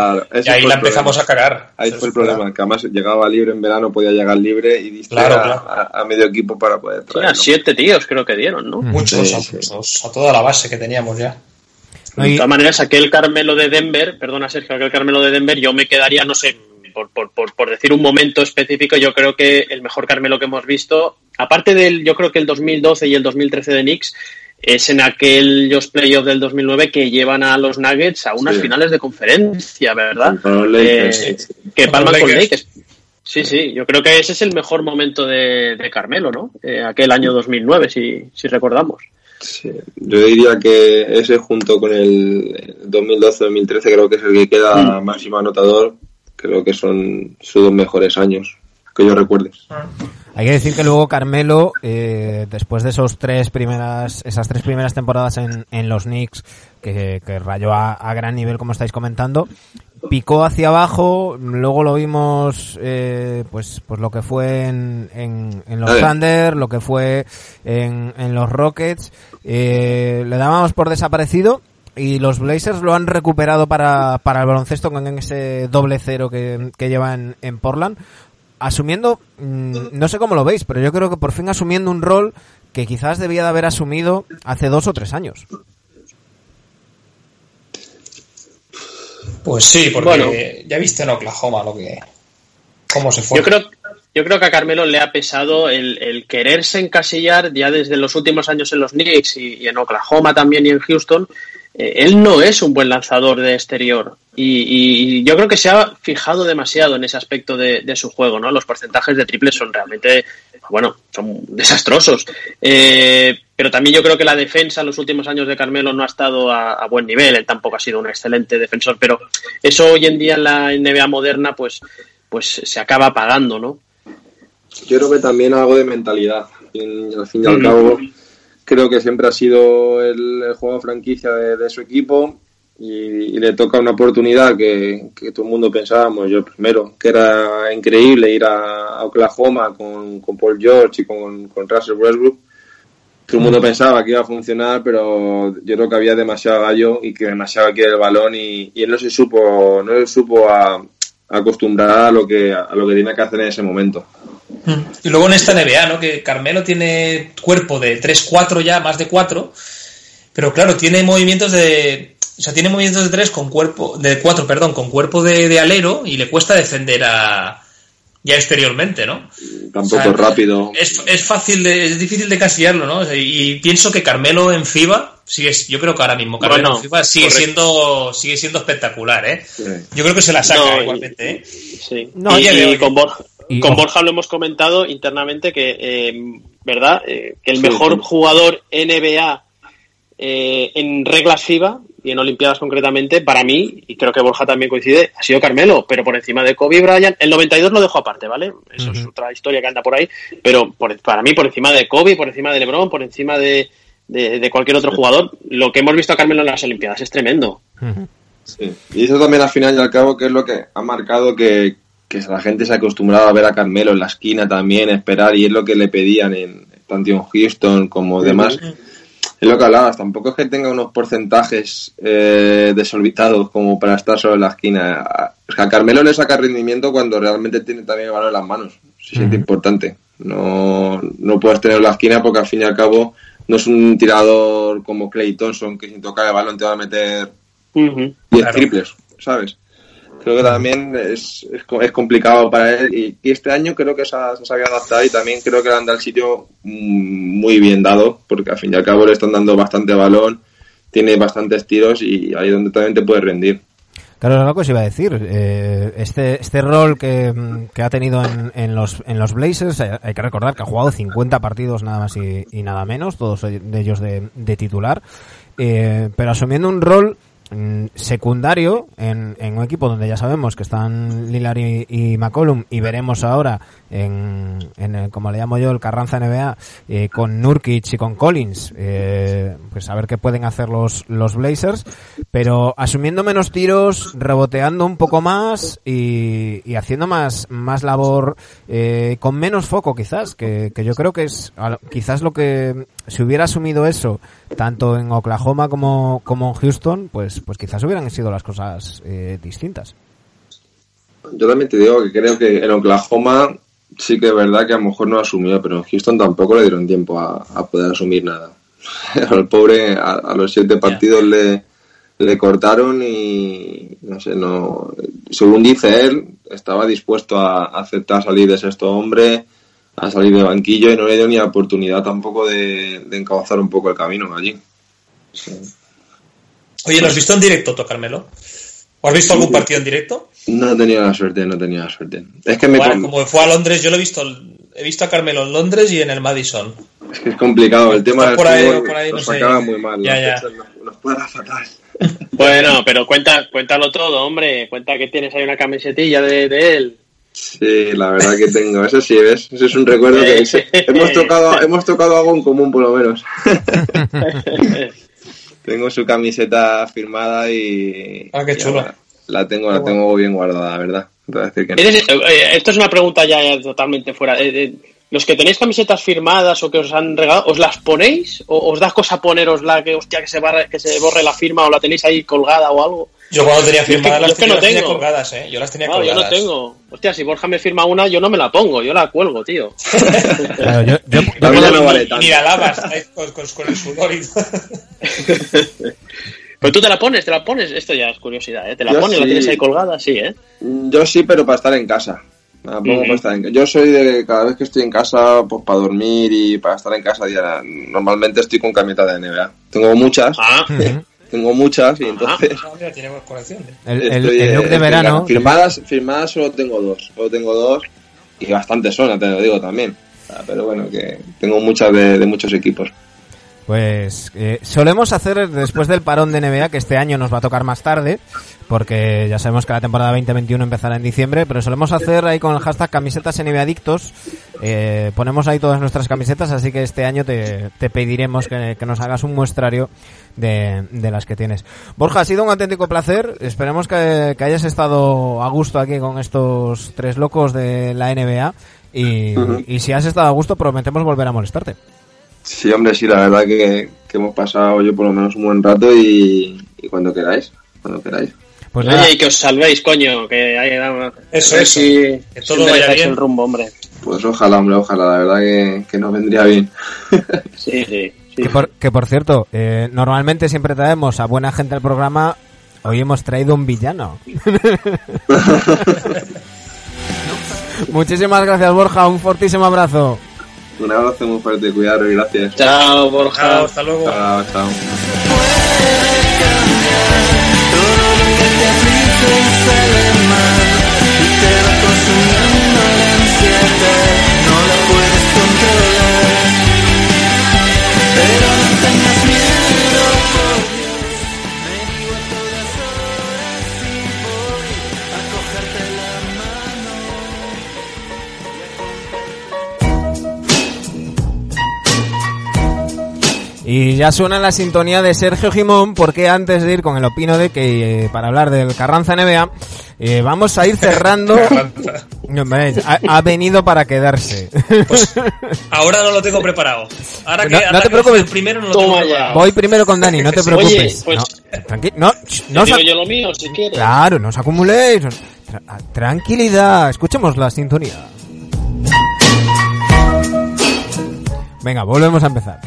y ahí la empezamos a cagar. Ahí fue el problema, que además llegaba libre en verano, podía llegar libre y diste a, medio equipo para poder traer. siete tíos creo que dieron, ¿no? Muchos, muchos, a toda la base que teníamos ya. De todas maneras, aquel Carmelo de Denver, perdona Sergio, aquel Carmelo de Denver, yo me quedaría, no sé, por, por, por, decir un momento específico, yo creo que el mejor Carmelo que hemos visto, aparte del, yo creo que el 2012 y el 2013 de Knicks, es en aquel Just Playoff del 2009 que llevan a los Nuggets a unas finales de conferencia, ¿verdad? Eh, que palman con Lakers. Sí, sí, yo creo que ese es el mejor momento de, Carmelo, ¿no? Eh, aquel año 2009, si, si recordamos. Sí, yo diría que ese junto con el 2012-2013 creo que es el que queda mm. máximo anotador. Creo que son sus dos mejores años que yo recuerde. Hay que decir que luego Carmelo, eh, después de esos tres primeras, esas tres primeras temporadas en, en los Knicks, que, que rayó a, a, gran nivel como estáis comentando, picó hacia abajo, luego lo vimos, eh, pues, pues lo que fue en, en, en los Thunder, lo que fue en, en los Rockets, eh, le dábamos por desaparecido y los Blazers lo han recuperado para, para el baloncesto con ese doble cero que, que llevan en Portland, asumiendo, mm, no sé cómo lo veis, pero yo creo que por fin asumiendo un rol que quizás debía de haber asumido hace dos o tres años. Pues sí, porque ya viste en Oklahoma lo que cómo se fue. Yo creo, yo creo que a Carmelo le ha pesado el, quererse encasillar ya desde los últimos años en los Knicks y, en Oklahoma también y en Houston. Eh, él no es un buen lanzador de exterior y, yo creo que se ha fijado demasiado en ese aspecto de, su juego, ¿no? Los porcentajes de triples son realmente, bueno, son desastrosos. Eh, pero también yo creo que la defensa en los últimos años de Carmelo no ha estado a, buen nivel, él tampoco ha sido un excelente defensor, pero eso hoy en día en la NBA moderna pues, pues se acaba pagando, ¿no? Yo creo que también algo de mentalidad, al fin y al cabo creo que siempre ha sido el, juego franquicia de, su equipo y, le toca una oportunidad que, todo el mundo pensábamos, yo primero, que era increíble ir a, Oklahoma con, Paul George y con, con Russell Westbrook todo el mundo pensaba que iba a funcionar, pero yo creo que había demasiado gallo y que demasiado quiere el balón y, él no se supo, no se supo a, acostumbrar a lo que a lo que tenía que hacer en ese momento. Y luego en esta NBA, ¿no? Que Carmelo tiene cuerpo de 3-4 ya, más de 4, pero claro, tiene movimientos de. O sea, tiene movimientos de 3 con cuerpo. De 4, perdón, con cuerpo de alero y le cuesta defender a, ya exteriormente, ¿no? Tampoco rápido. Es, es fácil, de, es difícil de casillarlo, ¿no? y pienso que Carmelo en FIBA, sigue, yo creo que ahora mismo Carmelo en FIBA sigue siendo, sigue siendo espectacular, ¿eh? Yo creo que se la saca igualmente, ¿eh? Sí. No, y, con Borja, con Borja lo hemos comentado internamente que, eh, ¿verdad? Eh, que el mejor jugador NBA eh, en reglas FIBA y en Olimpiadas concretamente, para mí, y creo que Borja también coincide, ha sido Carmelo, pero por encima de Kobe Bryant. El 92 lo dejo aparte, ¿vale? Eso es otra historia que anda por ahí, pero para mí, por encima de Kobe, por encima de LeBron, por encima de, de, cualquier otro jugador, lo que hemos visto a Carmelo en las Olimpiadas es tremendo. Sí, y eso también al final y al cabo que es lo que ha marcado que, que la gente se ha acostumbrado a ver a Carmelo en la esquina también, esperar, y es lo que le pedían en tanto en Houston como demás es lo que hablabas, tampoco es que tenga unos porcentajes eh, desorbitados como para estar solo en la esquina. A Carmelo le saca rendimiento cuando realmente tiene también el balón en las manos. Se siente importante. No, no puedes tener en la esquina porque al fin y al cabo no es un tirador como Clay Thompson que sin tocar el balón te va a meter 10 triples, ¿sabes? Creo que también es, es, complicado para él y, este año creo que se ha, sabido adaptar y también creo que le han dado el sitio mm, muy bien dado porque al fin y al cabo le están dando bastante balón, tiene bastantes tiros y ahí es donde también te puede rendir. Claro, es lo que os iba a decir. Eh, este, este rol que, ha tenido en, en, los, en los Blazers, hay que recordar que ha jugado 50 partidos nada más y, nada menos, todos de ellos de, titular, eh, pero asumiendo un rol secundario en, en, un equipo donde ya sabemos que están Lillard y, y McCollum y veremos ahora en, en el, como le llamo yo, el Carranza NBA eh, con Nurkic y con Collins, eh, pues a ver qué pueden hacer los, los Blazers, pero asumiendo menos tiros, reboteando un poco más y, y haciendo más, más labor eh, con menos foco quizás, que, que yo creo que es quizás lo que si hubiera asumido eso tanto en Oklahoma como, como en Houston, pues, pues quizás hubieran sido las cosas eh, distintas. Yo también te digo que creo que en Oklahoma sí que es verdad que a lo mejor no asumió, pero en Houston tampoco le dieron tiempo a, a poder asumir nada. Al pobre, a, a los siete partidos le, le cortaron y no sé, no, según dice él, estaba dispuesto a aceptar salir de sexto hombre, a salir de banquillo y no le dio ni la oportunidad tampoco de, de encauzar un poco el camino allí. Sí. Oye, ¿lo has visto en directo, Tocármelo? ¿O has visto algún partido en directo? No tenía la suerte, no tenía la suerte. Es que me bueno, como fue a Londres, yo lo he visto, he visto a Carmelo en Londres y en el Madison. Es que es complicado, el tema por ahí, fútbol por ahí, nos no sé. acaba muy mal, Ya, ya. Nos, nos cuadra fatal. Bueno, pero cuenta, cuéntalo todo, hombre. Cuenta que tienes ahí una camisetilla de, de él. Sí, la verdad que tengo, eso sí, ¿ves? Eso es un recuerdo que hemos tocado, hemos tocado algo en común por lo menos. tengo su camiseta firmada y... Ah, qué ahora La tengo, la tengo bien guardada, la verdad. ¿Eres- eh, esto es una pregunta ya, ya totalmente fuera. Eh, eh, ¿Los que tenéis camisetas firmadas o que os han regalado, ¿os las ponéis? ¿O os da cosa ponerosla que, hostia, que se, barre- que se borre la firma o la tenéis ahí colgada o algo? Yo cuando tenía Yo es que- firmadas yo las, es que no las tenía tengo. colgadas, ¿eh? Yo las tenía Claro, yo colgadas. no tengo. Hostia, si Borja me firma una, yo no me la pongo, yo la cuelgo, tío. Claro, yo, La no vale tanto. ni la lavas ¿sabes? con, con, con el sudor y. Pero tú te la pones, te la pones. Esto ya es curiosidad, ¿eh? Te la Yo pones, la sí. tienes ahí colgada, sí, ¿eh? Yo sí, pero para estar en casa. En- Yo soy de cada vez que estoy en casa, pues para dormir y para estar en casa, ya, normalmente estoy con camiseta de NBA. Tengo muchas, Ah, tengo muchas y entonces... Ah, mira, tiene colección. ¿eh? el, el- estoy, el look de verano. Firmadas, firmadas solo tengo dos, solo tengo dos y bastantes son, te lo digo también. Ah, Pero bueno, que tengo muchas de, de muchos equipos. Pues eh, solemos hacer después del parón de NBA, que este año nos va a tocar más tarde, porque ya sabemos que la temporada 2021 empezará en diciembre, pero solemos hacer ahí con el hashtag camisetas NBA adictos, eh, ponemos ahí todas nuestras camisetas, así que este año te, te pediremos que, que nos hagas un muestrario de, de las que tienes. Borja, ha sido un auténtico placer, esperemos que, que hayas estado a gusto aquí con estos tres locos de la NBA. Y si has estado a gusto, prometemos volver a molestarte. Sí, hombre, sí, la verdad que, que hemos pasado yo por lo menos un buen rato y, y cuando queráis, cuando queráis. Pues nada, Oye, y que os salvéis, coño, que hay Eso, eso. si- Que si todo vaya enderezáis bien. el rumbo, hombre. Pues ojalá, hombre, ojalá, la verdad que, que nos vendría bien. Sí, sí. sí. Que por, que por cierto, eh, normalmente siempre traemos a buena gente al programa. Hoy hemos traído un villano. Muchísimas gracias, Borja. Un fortísimo abrazo. Un abrazo muy fuerte, cuidado y gracias. Chao, Borja. Chao, hasta luego. Chao, chao. Y ya suena la sintonía de Sergio Jimón, porque antes de ir con el opino de que eh, para hablar del Carranza NBA, eh, vamos a ir cerrando. No, ha, ha venido para quedarse. Pues ahora no lo tengo preparado. Ahora que, No- te que preocupes. primero no lo Toma tengo ya. preparado. Voy primero con Dani, no te Oye, preocupes. pues- No, tranqui- no, no Digo os- yo lo mío, si quieres. Claro, no os acumuléis. Tra- tranquilidad, escuchemos la sintonía. Venga, volvemos a empezar.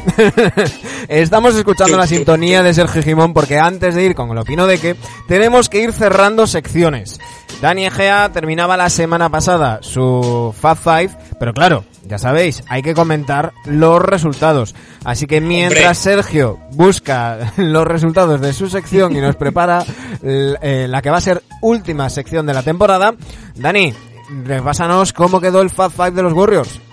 Estamos escuchando la sintonía de Sergio Gimón porque antes de ir con el opino de que tenemos que ir cerrando secciones. Dani Egea terminaba la semana pasada su Fab Five, pero claro, ya sabéis, hay que comentar los resultados. Así que mientras Sergio busca los resultados de su sección y nos prepara eh, la que va a ser última sección de la temporada, Dani, repásanos cómo quedó el Fab Five de los Warriors.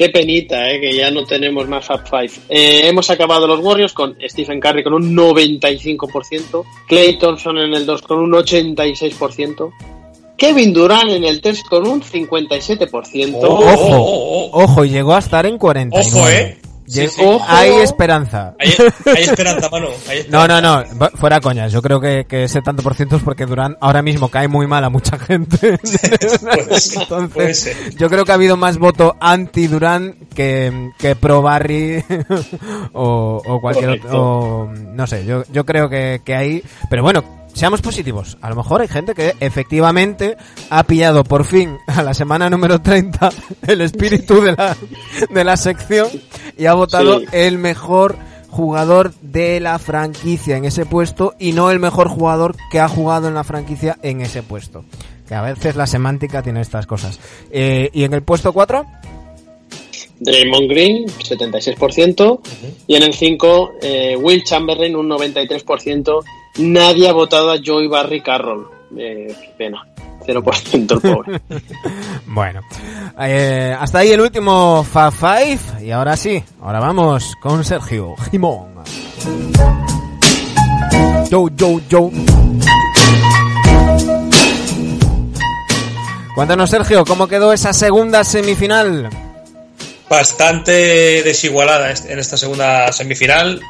Qué penita, eh, que ya no tenemos más Fab Five. Eh, hemos acabado los Warriors con Stephen Curry con un 95%, Clay Thompson en el 2 con un 86%, Kevin Durant en el 3 con un 57%. Oh, Ojo, oh. ojo, y llegó a estar en 49. Ojo, eh. Sí, sí. Ojo. Hay esperanza. Hay, hay esperanza, mano. hay No, esperanza. no, no, fuera coñas. Yo creo que, que ese tanto por ciento es porque Durán ahora mismo cae muy mal a mucha gente. Puede ser, puede Entonces, ser. yo creo que ha habido más voto anti Durán que, que pro Barry o, o cualquier Correcto. otro. o, no sé, yo, yo creo que, que ahí. Pero bueno, seamos positivos. A lo mejor hay gente que efectivamente ha pillado por fin a la semana número 30 el espíritu de la, de la sección y ha votado Sí. el mejor jugador de la franquicia en ese puesto y no el mejor jugador que ha jugado en la franquicia en ese puesto. Que a veces la semántica tiene estas cosas. Eh, ¿Y en el puesto 4? Draymond Green, 76%. Y en el 5, eh, Will Chamberlain, un 93%. Nadie ha votado a Joey Barry Carroll. Eh, qué pena. 0% el pobre. Bueno, eh, hasta ahí el último Fab Five. Y ahora sí, ahora vamos con Sergio Jimón. Yo, yo, yo. Cuéntanos, Sergio, ¿cómo quedó esa segunda semifinal? Bastante desigualada en esta segunda semifinal.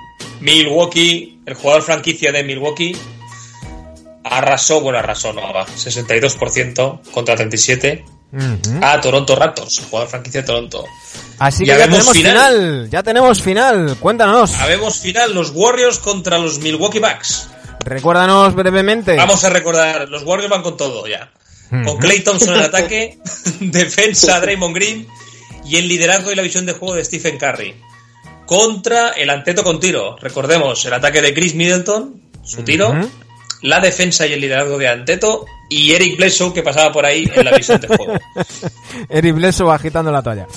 Milwaukee, el jugador franquicia de Milwaukee, arrasó, bueno, arrasó, no, va, 62% contra 37 Ujú. a Toronto Raptors, el jugador franquicia de Toronto. Así que ya tenemos final. final. ya tenemos final. Cuéntanos, Habemos final, los Warriors contra los Milwaukee Bucks. recuérdanos brevemente. Vamos a recordar, los Warriors van con todo ya. Con Clay Thompson en ataque, defensa Draymond Green y el liderazgo y la visión de juego de Stephen Curry. Contra el Anteto con tiro. Recordemos, el ataque de Chris Middleton, su tiro, la defensa y el liderazgo de Anteto y Eric Bledsoe que pasaba por ahí en la visión de juego. Eric Bledsoe agitando la toalla.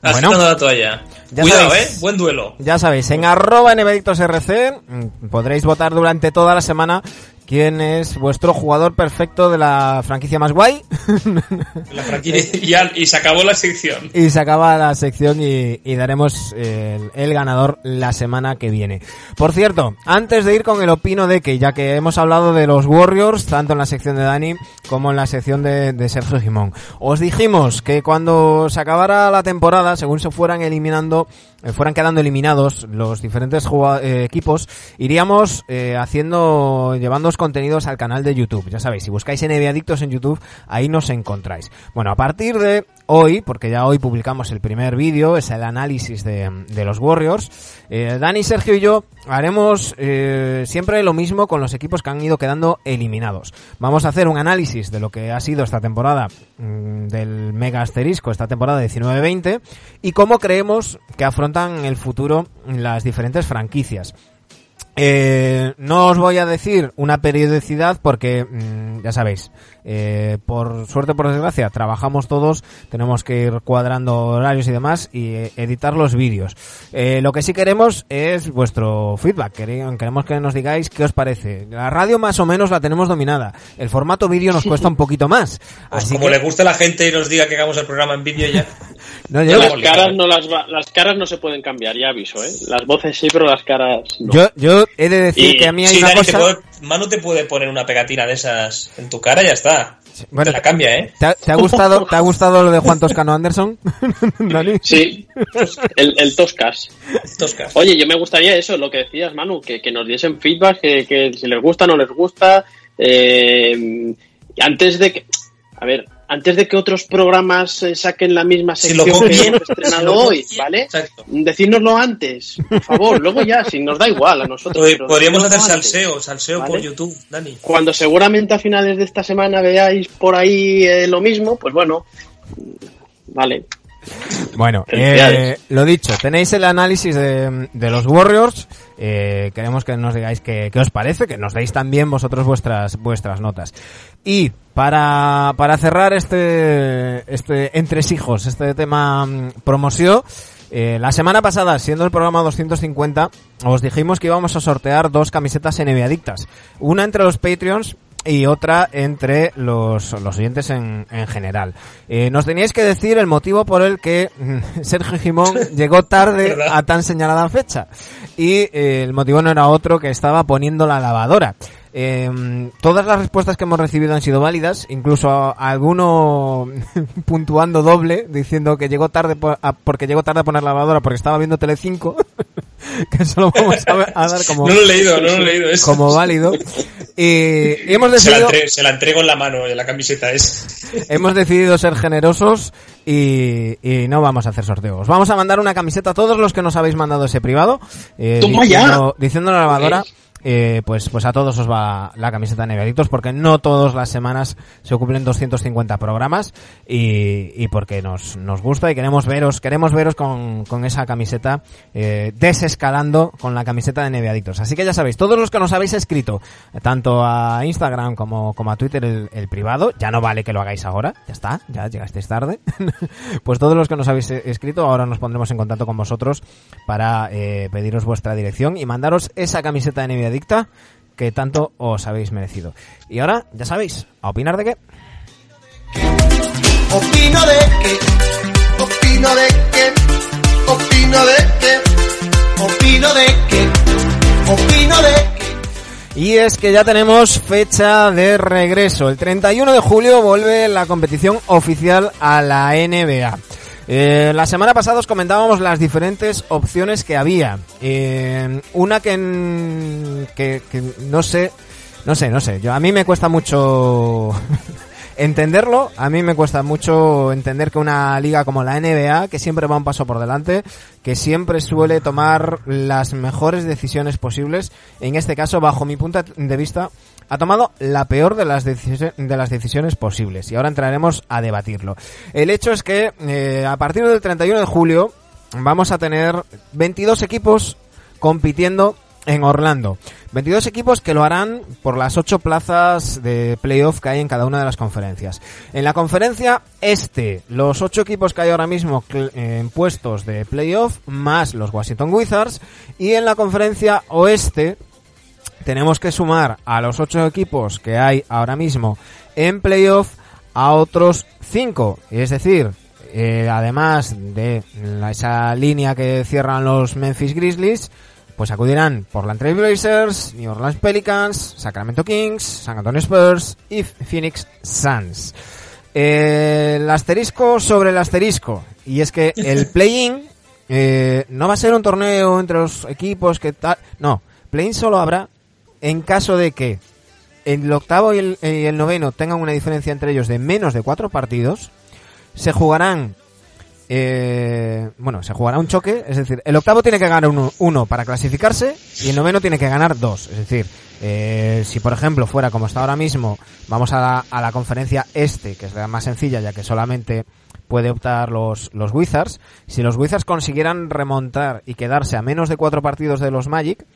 Agitando Bueno, la toalla. Cuidado, sabéis. eh, buen duelo. Ya sabéis, en arroba mm, podréis votar durante toda la semana quién es vuestro jugador perfecto de la franquicia más guay. La franquicia- y, se acabó la sección. y se acaba la sección y, y daremos el, el ganador la semana que viene. Por cierto, antes de ir con el opino de que, ya que hemos hablado de los Warriors, tanto en la sección de Dani como en la sección de, de Sergio Jimón, os dijimos que cuando se acabara la temporada, según se fueran eliminando, eh, fueran quedando eliminados los diferentes eh, equipos, iríamos eh, haciendo, llevándoos contenidos al canal de YouTube. Ya sabéis, si buscáis NBA Adictos en YouTube, ahí nos encontráis. Bueno, a partir de hoy, porque ya hoy publicamos el primer vídeo, es el análisis de, los Warriors, eh, Dani, Sergio y yo haremos eh, siempre lo mismo con los equipos que han ido quedando eliminados. Vamos a hacer un análisis de lo que ha sido esta temporada mm, del mega asterisco, esta temporada 19-20, y cómo creemos que afrontan el futuro las diferentes franquicias. Eh, no os voy a decir una periodicidad porque mm, ya sabéis, eh, por suerte por desgracia, trabajamos todos, tenemos que ir cuadrando horarios y demás y eh, editar los vídeos. Eh, lo que sí queremos es vuestro feedback, Quere- queremos que nos digáis qué os parece. La radio más o menos la tenemos dominada, el formato vídeo nos cuesta un poquito más. Pues Así como que, le gusta a la gente y nos diga que hagamos el programa en vídeo ya. no, yo, la Las caras, no las, va- las caras no se pueden cambiar, ya aviso, ¿eh? Las voces sí, pero las caras no. yo, yo he de decir Y que a mí hay sí, una Dani, te cosa... puede- Manu te puede poner una pegatina de esas en tu cara y ya está. Bueno, te la cambia, ¿eh? ¿Te ha, te ha gustado, ¿Te ha gustado lo de Juan Toscano Anderson? Dani? Sí, el, el Toscas. Tosca. Oye, yo me gustaría eso, lo que decías, Manu, que, que nos diesen feedback, que, que si les gusta o no les gusta. Eh, antes de que. A ver, antes de que otros programas eh, saquen la misma Si lo sección que copien, hemos estrenado si hoy, ¿vale? exacto. Decírnoslo antes, por favor. Luego ya, si nos da igual a nosotros. Podríamos hacer antes. salseo, salseo ¿Vale? por YouTube, Dani. Cuando seguramente a finales de esta semana veáis por ahí eh, lo mismo, pues bueno. Vale. Bueno, eh, lo dicho, tenéis el análisis de, de los Warriors. Eh, queremos que nos digáis qué, os parece, que nos deis también vosotros vuestras vuestras notas. Y para, para cerrar este, este entresijos, este tema mm, promoción, eh, la semana pasada, siendo el programa 250, os dijimos que íbamos a sortear dos camisetas Adictas. Una entre los Patreons y otra entre los, los oyentes en, en general. Eh, nos teníais que decir el motivo por el que mm, Sergio Jimón llegó tarde a tan señalada fecha. Y eh, el motivo no era otro que estaba poniendo la lavadora. Eh, todas las respuestas que hemos recibido han sido válidas, incluso a- alguno puntuando doble, diciendo que llegó tarde por- a- porque llegó tarde a poner la lavadora porque estaba viendo Telecinco, que eso lo vamos a, a dar como, No lo he leído, no lo he leído. eso. como válido. Y, y hemos se, la decidido, entre- se la entrego en la mano, en la camiseta es. hemos decidido ser generosos y, y no vamos a hacer sorteos. Vamos a mandar una camiseta a todos los que nos habéis mandado ese privado, eh, ¡Toma ya! diciendo, diciendo la lavadora. Eh, pues, pues a todos os va la camiseta de Neveadictos porque no todas las semanas se cumplen 250 programas y, y porque nos, nos gusta y queremos veros, queremos veros con, con esa camiseta eh, desescalando con la camiseta de Neveadictos. Así que ya sabéis, todos los que nos habéis escrito, tanto a Instagram como, como a Twitter el, privado, ya no vale que lo hagáis ahora, ya está, ya llegasteis tarde. pues todos los que nos habéis escrito, ahora nos pondremos en contacto con vosotros para eh, pediros vuestra dirección y mandaros esa camiseta de Neveadicta que tanto os habéis merecido. Y ahora, ya sabéis, ¿a opinar de qué? Opino de que, opino de que, opino de que, opino de que, opino de que. Y es que ya tenemos fecha de regreso. El 31 de julio vuelve la competición oficial a la NBA. Eh, la semana pasada os comentábamos las diferentes opciones que había. Eh, una que, que, que no sé, no sé, no sé. Yo, a mí me cuesta mucho entenderlo. A mí me cuesta mucho entender que una liga como la NBA, que siempre va un paso por delante, que siempre suele tomar las mejores decisiones posibles, en este caso, bajo mi punto de vista, ha tomado la peor de las, de las decisiones posibles. Y ahora entraremos a debatirlo. El hecho es que eh, a partir del 31 de julio vamos a tener 22 equipos compitiendo en Orlando. 22 equipos que lo harán por las 8 plazas de playoff que hay en cada una de las conferencias. En la conferencia este, los 8 equipos que hay ahora mismo en puestos de playoff, más los Washington Wizards. Y en la conferencia oeste, tenemos que sumar a los 8 equipos que hay ahora mismo en playoff a otros 5. Es decir, eh, además de esa línea que cierran los Memphis Grizzlies, pues acudirán Portland Trail Blazers, New Orleans Pelicans, Sacramento Kings, San Antonio Spurs y Phoenix Suns. Eh, el asterisco sobre el asterisco. Y es que el play-in eh, no va a ser un torneo entre los equipos que tal. No, play-in solo habrá en caso de que el octavo y el, y el noveno tengan una diferencia entre ellos de menos de cuatro partidos. Se jugarán eh, bueno, se jugará un choque, es decir, el octavo tiene que ganar uno, uno para clasificarse y el noveno tiene que ganar dos. Es decir, eh, si por ejemplo fuera como está ahora mismo, vamos a la, a la conferencia este, que es la más sencilla ya que solamente puede optar los, los Wizards, si los Wizards consiguieran remontar y quedarse a menos de cuatro partidos de los Magic,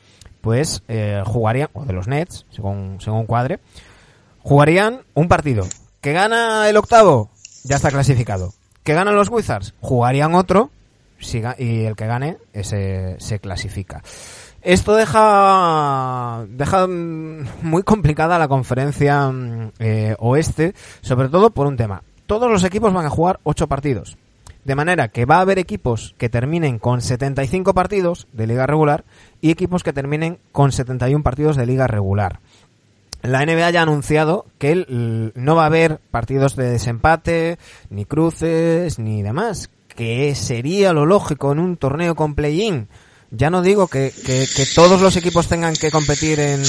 pues jugarían, o de los Nets, según, según cuadre, jugarían un partido. Que gana el octavo, ya está clasificado. Que ganan los Wizards, jugarían otro y el que gane ese se clasifica. Esto deja deja mm, muy complicada la conferencia mm, eh, oeste, sobre todo por un tema. Todos los equipos van a jugar ocho partidos. De manera que va a haber equipos que terminen con 75 partidos de liga regular y equipos que terminen con 71 partidos de liga regular. La NBA ya ha anunciado que no va a haber partidos de desempate, ni cruces, ni demás. Que sería lo lógico en un torneo con play-in. Ya no digo que, que- que todos los equipos tengan que competir en,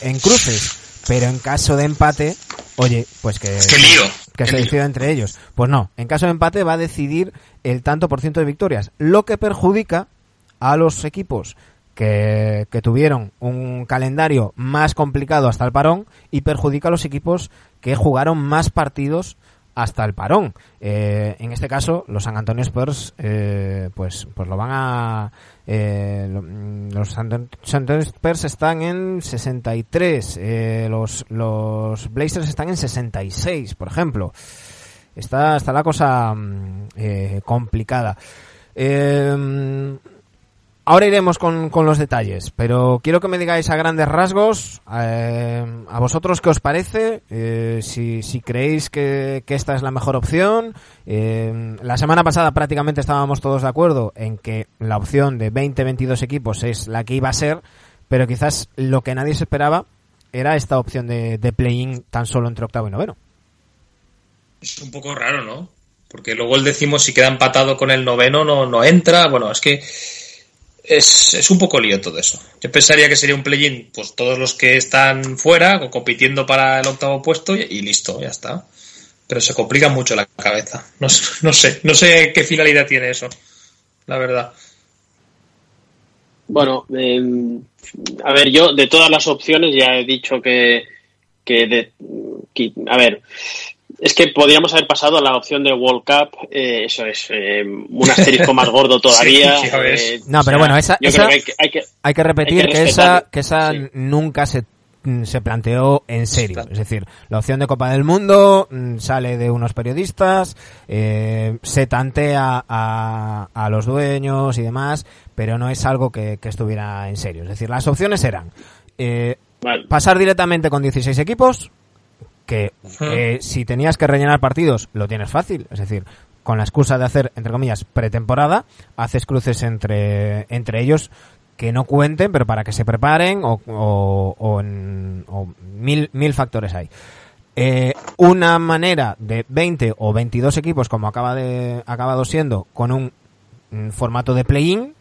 en cruces, pero en caso de empate, oye, pues que, ¡Qué lío! que ¡Qué se lío! decida entre ellos. Pues no, en caso de empate va a decidir el tanto por ciento de victorias, lo que perjudica a los equipos que, tuvieron un calendario más complicado hasta el parón y perjudica a los equipos que jugaron más partidos hasta el parón. Eh, en este caso, los San Antonio Spurs, eh, pues, pues lo van a, eh, mm, los San Anton- San Antonio Spurs están en 63, eh, los, los Blazers están en 66, por ejemplo. Está, está la cosa mm, complicada. Ahora iremos con, con, los detalles, pero quiero que me digáis a grandes rasgos, eh, a vosotros qué os parece, eh, si, si, creéis que, que, esta es la mejor opción. Eh, la semana pasada prácticamente estábamos todos de acuerdo en que la opción de 20-22 equipos es la que iba a ser, pero quizás lo que nadie se esperaba era esta opción de, de play-in tan solo entre octavo y noveno. Es un poco raro, ¿no? Porque luego el décimo si queda empatado con el noveno no, no entra. Bueno, es que es, es, un poco lío todo eso. Yo pensaría que sería un play-in, pues todos los que están fuera, compitiendo para el octavo puesto y, listo, ya está. Pero se complica mucho la cabeza. No, no, sé, no sé qué finalidad tiene eso, la verdad. Bueno, eh, a ver, yo de todas las opciones ya he dicho que, que, de, que a ver, es que podríamos haber pasado a la opción de World Cup, eh, eso es, eh, un asterisco más gordo todavía. Sí, eh, no, pero sea, bueno, esa, esa hay, que, hay, que, hay, que, repetir hay que, que esa, que esa sí. nunca se se planteó en serio. Es decir, la opción de Copa del Mundo mm, sale de unos periodistas, eh, se tantea a, a, los dueños y demás, pero no es algo que, que estuviera en serio. Es decir, las opciones eran eh, vale. pasar directamente con 16 equipos, que eh, si tenías que rellenar partidos lo tienes fácil, es decir, con la excusa de hacer, entre comillas, pretemporada, haces cruces entre, entre ellos que no cuenten, pero para que se preparen o, o, o, en, o mil, mil factores hay. Eh, una manera de 20 o 22 equipos, como acaba de, acabado siendo, con un, un formato de play-in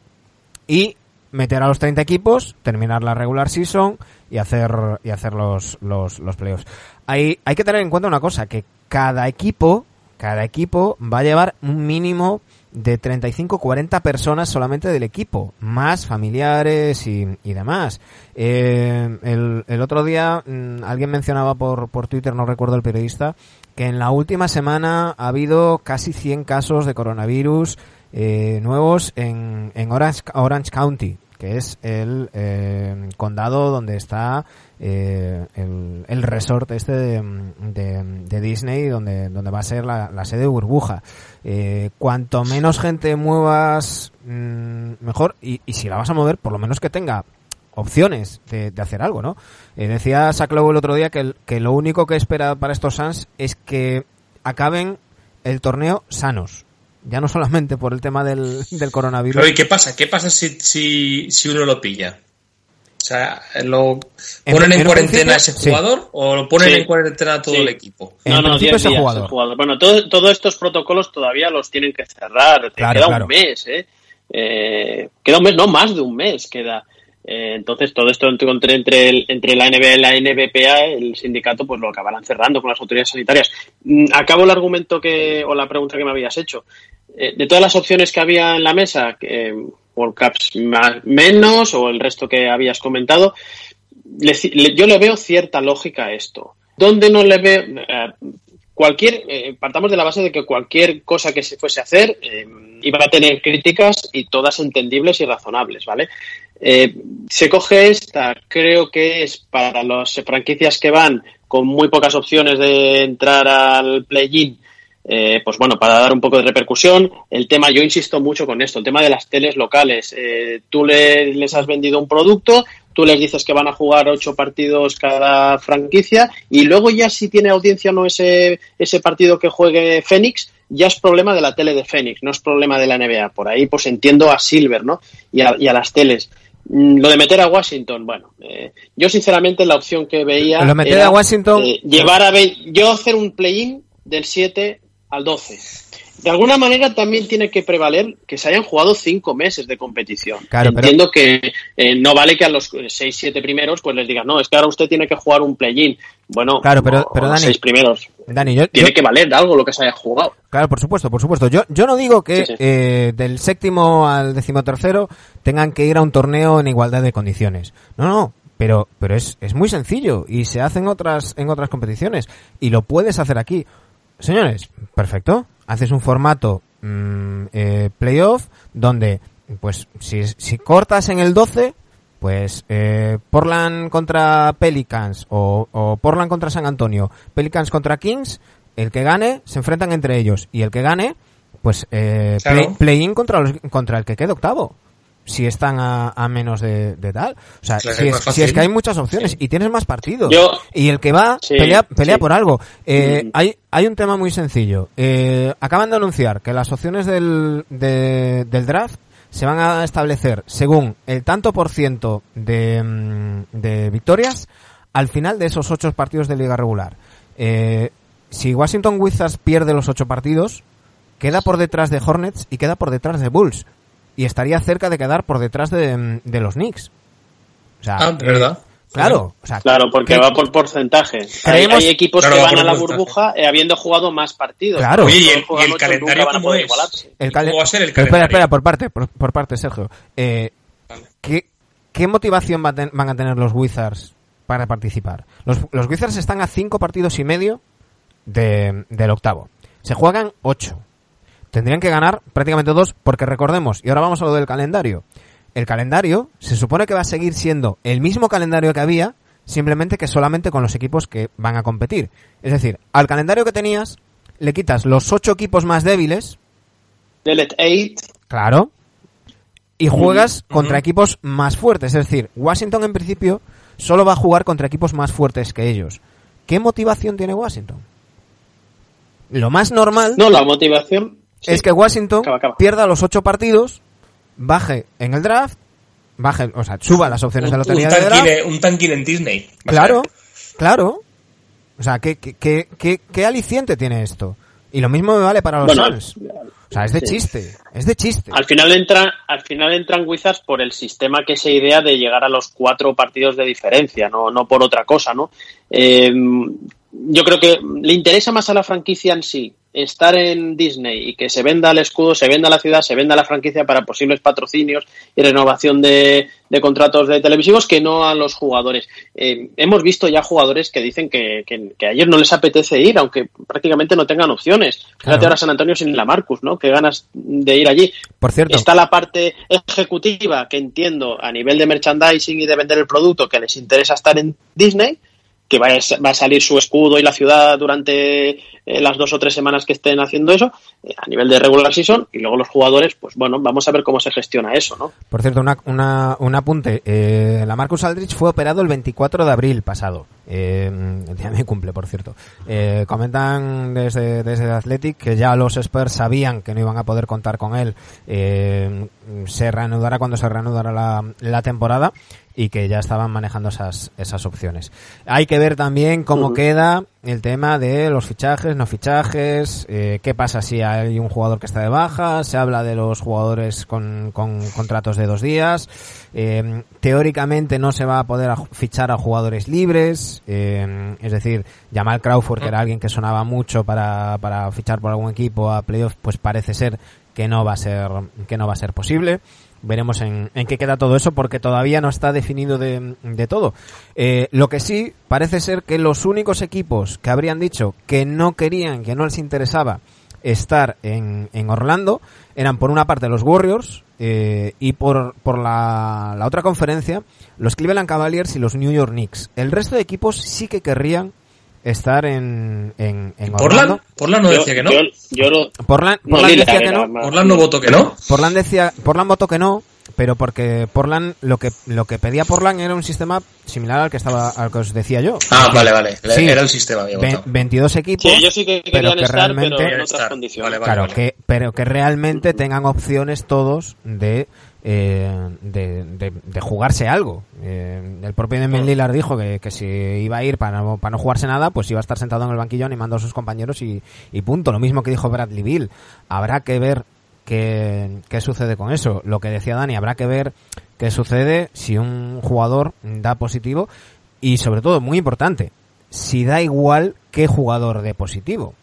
y meter a los 30 equipos, terminar la regular season y hacer, y hacer los, los, los playoffs. Hay, hay que tener en cuenta una cosa, que cada equipo, cada equipo va a llevar un mínimo de 35-40 personas solamente del equipo, más familiares y, demás. Eh, el, otro día mmm, alguien mencionaba por, por Twitter, no recuerdo el periodista, que en la última semana ha habido casi 100 casos de coronavirus eh, nuevos en, en Orange, Orange County, que es el eh, condado donde está eh, el, el, resort este de, de, de, Disney donde, donde va a ser la, la sede de burbuja. Eh, cuanto menos gente muevas, mmm, mejor. Y, y, si la vas a mover, por lo menos que tenga opciones de, de hacer algo, ¿no? Eh, decía Saclow el otro día que, que lo único que espera para estos Suns es que acaben el torneo sanos. Ya no solamente por el tema del, del coronavirus. Pero ¿y qué pasa? ¿Qué pasa si, si, si uno lo pilla? O sea, ¿lo ponen en, en cuarentena a ese jugador sí. o lo ponen sí. en cuarentena a todo sí. el equipo? No, no, 10 días jugador. jugador. Bueno, todos todo estos protocolos todavía los tienen que cerrar. Claro, queda claro. un mes, ¿eh? ¿eh? Queda un mes, no más de un mes queda. Eh, entonces, todo esto entre, entre, el, entre la NBA y la NBPA, el sindicato, pues lo acabarán cerrando con las autoridades sanitarias. Mm, acabo el argumento que, o la pregunta que me habías hecho. Eh, de todas las opciones que había en la mesa, eh, World Cups más, menos o el resto que habías comentado, yo le veo cierta lógica a esto. ¿Dónde no le veo? Eh, cualquier, eh, partamos de la base de que cualquier cosa que se fuese a hacer eh, iba a tener críticas y todas entendibles y razonables, ¿vale? Se coge esta, creo que es para las franquicias que van con muy pocas opciones de entrar al play-in, eh, pues bueno, para dar un poco de repercusión, el tema, yo insisto mucho con esto, el tema de las teles locales. Eh, tú le, les has vendido un producto, tú les dices que van a jugar ocho partidos cada franquicia y luego ya si tiene audiencia o no ese, ese partido que juegue Fénix, ya es problema de la tele de Fénix, no es problema de la NBA. Por ahí pues entiendo a Silver, ¿no? Y a, y a las teles. Mm, lo de meter a Washington, bueno, eh, yo sinceramente la opción que veía. Lo meter era, a Washington. Eh, llevar a. Yo hacer un play-in del 7 al 12. De alguna manera también tiene que prevaler que se hayan jugado cinco meses de competición. Claro, Entiendo pero... que eh, no vale que a los 6, 7 primeros pues les digan, no, es que ahora usted tiene que jugar un play-in. Bueno, claro, pero, pero Dani, seis primeros. Dani, yo, tiene yo, que valer algo lo que se haya jugado. Claro, por supuesto, por supuesto. Yo, yo no digo que sí, sí. Eh, del séptimo al decimotercero tengan que ir a un torneo en igualdad de condiciones. No, no, pero, pero es, es muy sencillo y se hace en otras, en otras competiciones y lo puedes hacer aquí. Señores, perfecto. Haces un formato mmm, eh, playoff donde, pues, si, si cortas en el 12, pues eh, Portland contra Pelicans o, o, Portland contra San Antonio, Pelicans contra Kings, el que gane se enfrentan entre ellos y el que gane, pues eh, claro. play-in play contra, los, contra el que quede octavo. Si están a, a menos de, de tal. O sea, Claro, si, es si es que hay muchas opciones y tienes más partidos. Yo- y el que va Sí, pelea, pelea sí. por algo. Eh, Mm. hay, hay un tema muy sencillo. Eh, acaban de anunciar que las opciones del, de- del draft se van a establecer según el tanto por ciento de, mm, de victorias al final de esos ocho partidos de liga regular. Eh, si Washington Wizards pierde los ocho partidos, queda por detrás de Hornets y queda por detrás de Bulls. Y estaría cerca de quedar por detrás de, de los Knicks. O sea, Ah, de verdad. Claro, o sea, Claro, porque va por porcentaje. Hay, Creemos- hay equipos Claro, que va van a la burbuja eh, habiendo jugado más partidos. Claro. Oye, ¿y el, y calendario nunca van a cómo poder es? igualarse. El ¿Y calen- ¿Cómo va a ser el calendario? espera, espera, por parte, por, por parte, Sergio. Eh, ¿qué, qué motivación va a ten- van a tener los Wizards para participar? Los, los Wizards están a cinco partidos y medio de- del octavo. Se juegan ocho. Tendrían que ganar prácticamente dos, porque recordemos, y ahora vamos a lo del calendario. El calendario se supone que va a seguir siendo el mismo calendario que había, simplemente que solamente con los equipos que van a competir. Es decir, al calendario que tenías, le quitas los ocho equipos más débiles, Delete 8. Claro. Y juegas contra equipos más fuertes. Es decir, Washington en principio solo va a jugar contra equipos más fuertes que ellos. ¿Qué motivación tiene Washington? Lo más normal No, la motivación. Sí. es que Washington Acaba, acaba. pierda los ocho partidos, baje en el draft, baje, o sea, suba las opciones de Un, lotería un de draft. un tanquín en Disney. Claro, claro. O sea, ¿qué, qué, qué, qué- qué aliciente tiene esto? Y lo mismo me vale para los Bueno, Suns. O sea, es de sí. chiste, es de chiste. Al final entran, al final entran Wizards por el sistema que se idea de llegar a los cuatro partidos de diferencia, no, no por otra cosa, ¿no? Eh, yo creo que le interesa más a la franquicia en sí estar en Disney y que se venda el escudo, se venda la ciudad, se venda la franquicia para posibles patrocinios y renovación de, de contratos de televisivos que no a los jugadores. Eh, hemos visto ya jugadores que dicen que, que, que ayer no les apetece ir, aunque prácticamente no tengan opciones. Fíjate Claro. ahora San Antonio sin la Marcus, ¿no? Qué ganas de ir allí. Por cierto, Está la parte ejecutiva que entiendo a nivel de merchandising y de vender el producto que les interesa estar en Disney, que va a, salir su escudo y la ciudad durante eh, las dos o tres semanas que estén haciendo eso, eh, a nivel de regular season, y luego los jugadores, pues bueno, vamos a ver cómo se gestiona eso, ¿no? Por cierto, una, una, un apunte. Eh, la Marcus Aldrich fue operado el 24 de abril pasado. Eh, el día de mi cumple, por cierto. Eh, comentan desde, desde Athletic que ya los Spurs sabían que no iban a poder contar con él. Eh, se reanudará cuando se reanudará la, la temporada y que ya estaban manejando esas, esas opciones. Hay que ver también cómo queda el tema de los fichajes, no fichajes, eh, qué pasa si hay un jugador que está de baja, se habla de los jugadores con, con contratos de dos días, eh, teóricamente no se va a poder fichar a jugadores libres, eh, es decir, Jamal Crawford, que era alguien que sonaba mucho para, para fichar por algún equipo a playoff, pues parece ser que no va a ser, que no va a ser posible. Veremos en, en qué queda todo eso porque todavía no está definido de, todo. Eh, lo que sí parece ser que los únicos equipos que habrían dicho que no querían, que no les interesaba estar en, en Orlando eran por una parte los Warriors eh, y por, por la, la otra conferencia los Cleveland Cavaliers y los New York Knicks. El resto de equipos sí que querrían estar en, en, en Portland, no Yo- decía que no. Yo, yo Portland, Portland decía que no. Portland no votó que no. Portland decía, Portland votó que no, pero porque Portland lo que lo que pedía Portland era un sistema similar al que estaba al que os decía yo. Ah, vale, vale. Sí. Era el sistema, Ve- votado. 22 equipos, Sí, ellos sí que pero que estar, realmente pero en otras estar. condiciones. Vale, claro, vale. que pero que realmente tengan opciones todos de eh, de, de- de jugarse algo. Eh, el propio Damian Lillard dijo que, que si iba a ir para no, para no jugarse nada, pues iba a estar sentado en el banquillo animando a sus compañeros y, y punto. Lo mismo que dijo Bradley Bill. Habrá que ver qué, qué sucede con eso. Lo que decía Dani, habrá que ver qué sucede si un jugador da positivo y sobre todo, muy importante, si da igual qué jugador dé positivo.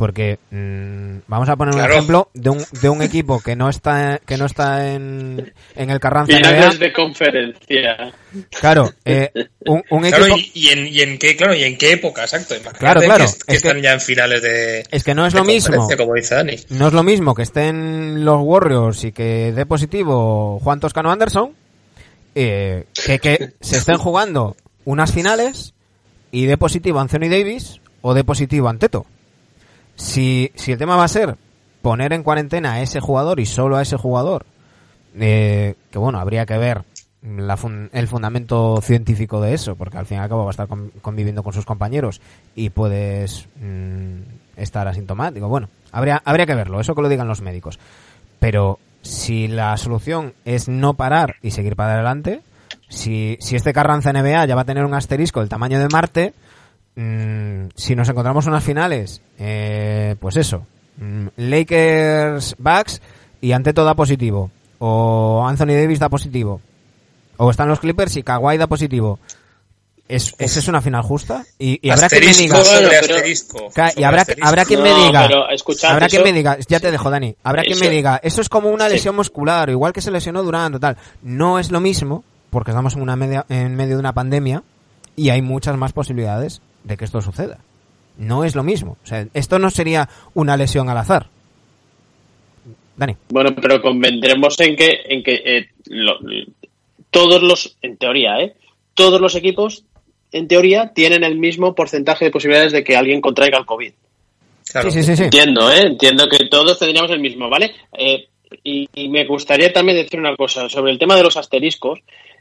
Porque mm, vamos a poner un ejemplo de un, de un equipo que no está que no está en, en el Carranza Finales NBA. de conferencia. Claro, eh, un, un Claro, equipo y, y en, y en qué, claro, y en qué época, exacto. Imagínate Claro, claro, Que, es que están que- ya en finales de. es que no es lo mismo. Como dice Dani. no es lo mismo que estén los Warriors y que dé positivo Juan Toscano Anderson eh, que que se estén jugando unas finales y dé positivo Anthony Davis o dé positivo Anteto. Si, si el tema va a ser poner en cuarentena a ese jugador y solo a ese jugador eh, que bueno, habría que ver la fun- el fundamento científico de eso, porque al fin y al cabo va a estar con- conviviendo con sus compañeros y puedes mm, estar asintomático. Bueno, habría, habría que verlo, eso que lo digan los médicos. Pero si la solución es no parar y seguir para adelante, si, si este Carranza NBA ya va a tener un asterisco del tamaño de Marte, mm, si nos encontramos unas finales, eh, pues eso, mm, Lakers Bucks y ante todo da positivo, o Anthony Davis da positivo, o están los Clippers y Kawhi da positivo. ¿Es, ¿Esa es una final justa? Y, y habrá quien me diga... y habrá, habrá quien me No, diga, habrá quien me diga, ya te dejo Dani, habrá quien me diga, eso es como una Sí. lesión muscular, igual que se lesionó Durant, tal. No es lo mismo, porque estamos en una media, en medio de una pandemia y hay muchas más posibilidades de que esto suceda. No es lo mismo, o sea, esto no sería una lesión al azar. Dani. Bueno, pero convendremos en que, en que eh, lo- todos los, en teoría, ¿eh? Todos los equipos, en teoría, tienen el mismo porcentaje de posibilidades de que alguien contraiga el COVID. Claro. Sí, sí, sí, sí. Entiendo, ¿eh? Entiendo que todos tendríamos el mismo, ¿vale? Eh, y, y me gustaría también decir una cosa sobre el tema de los asteriscos.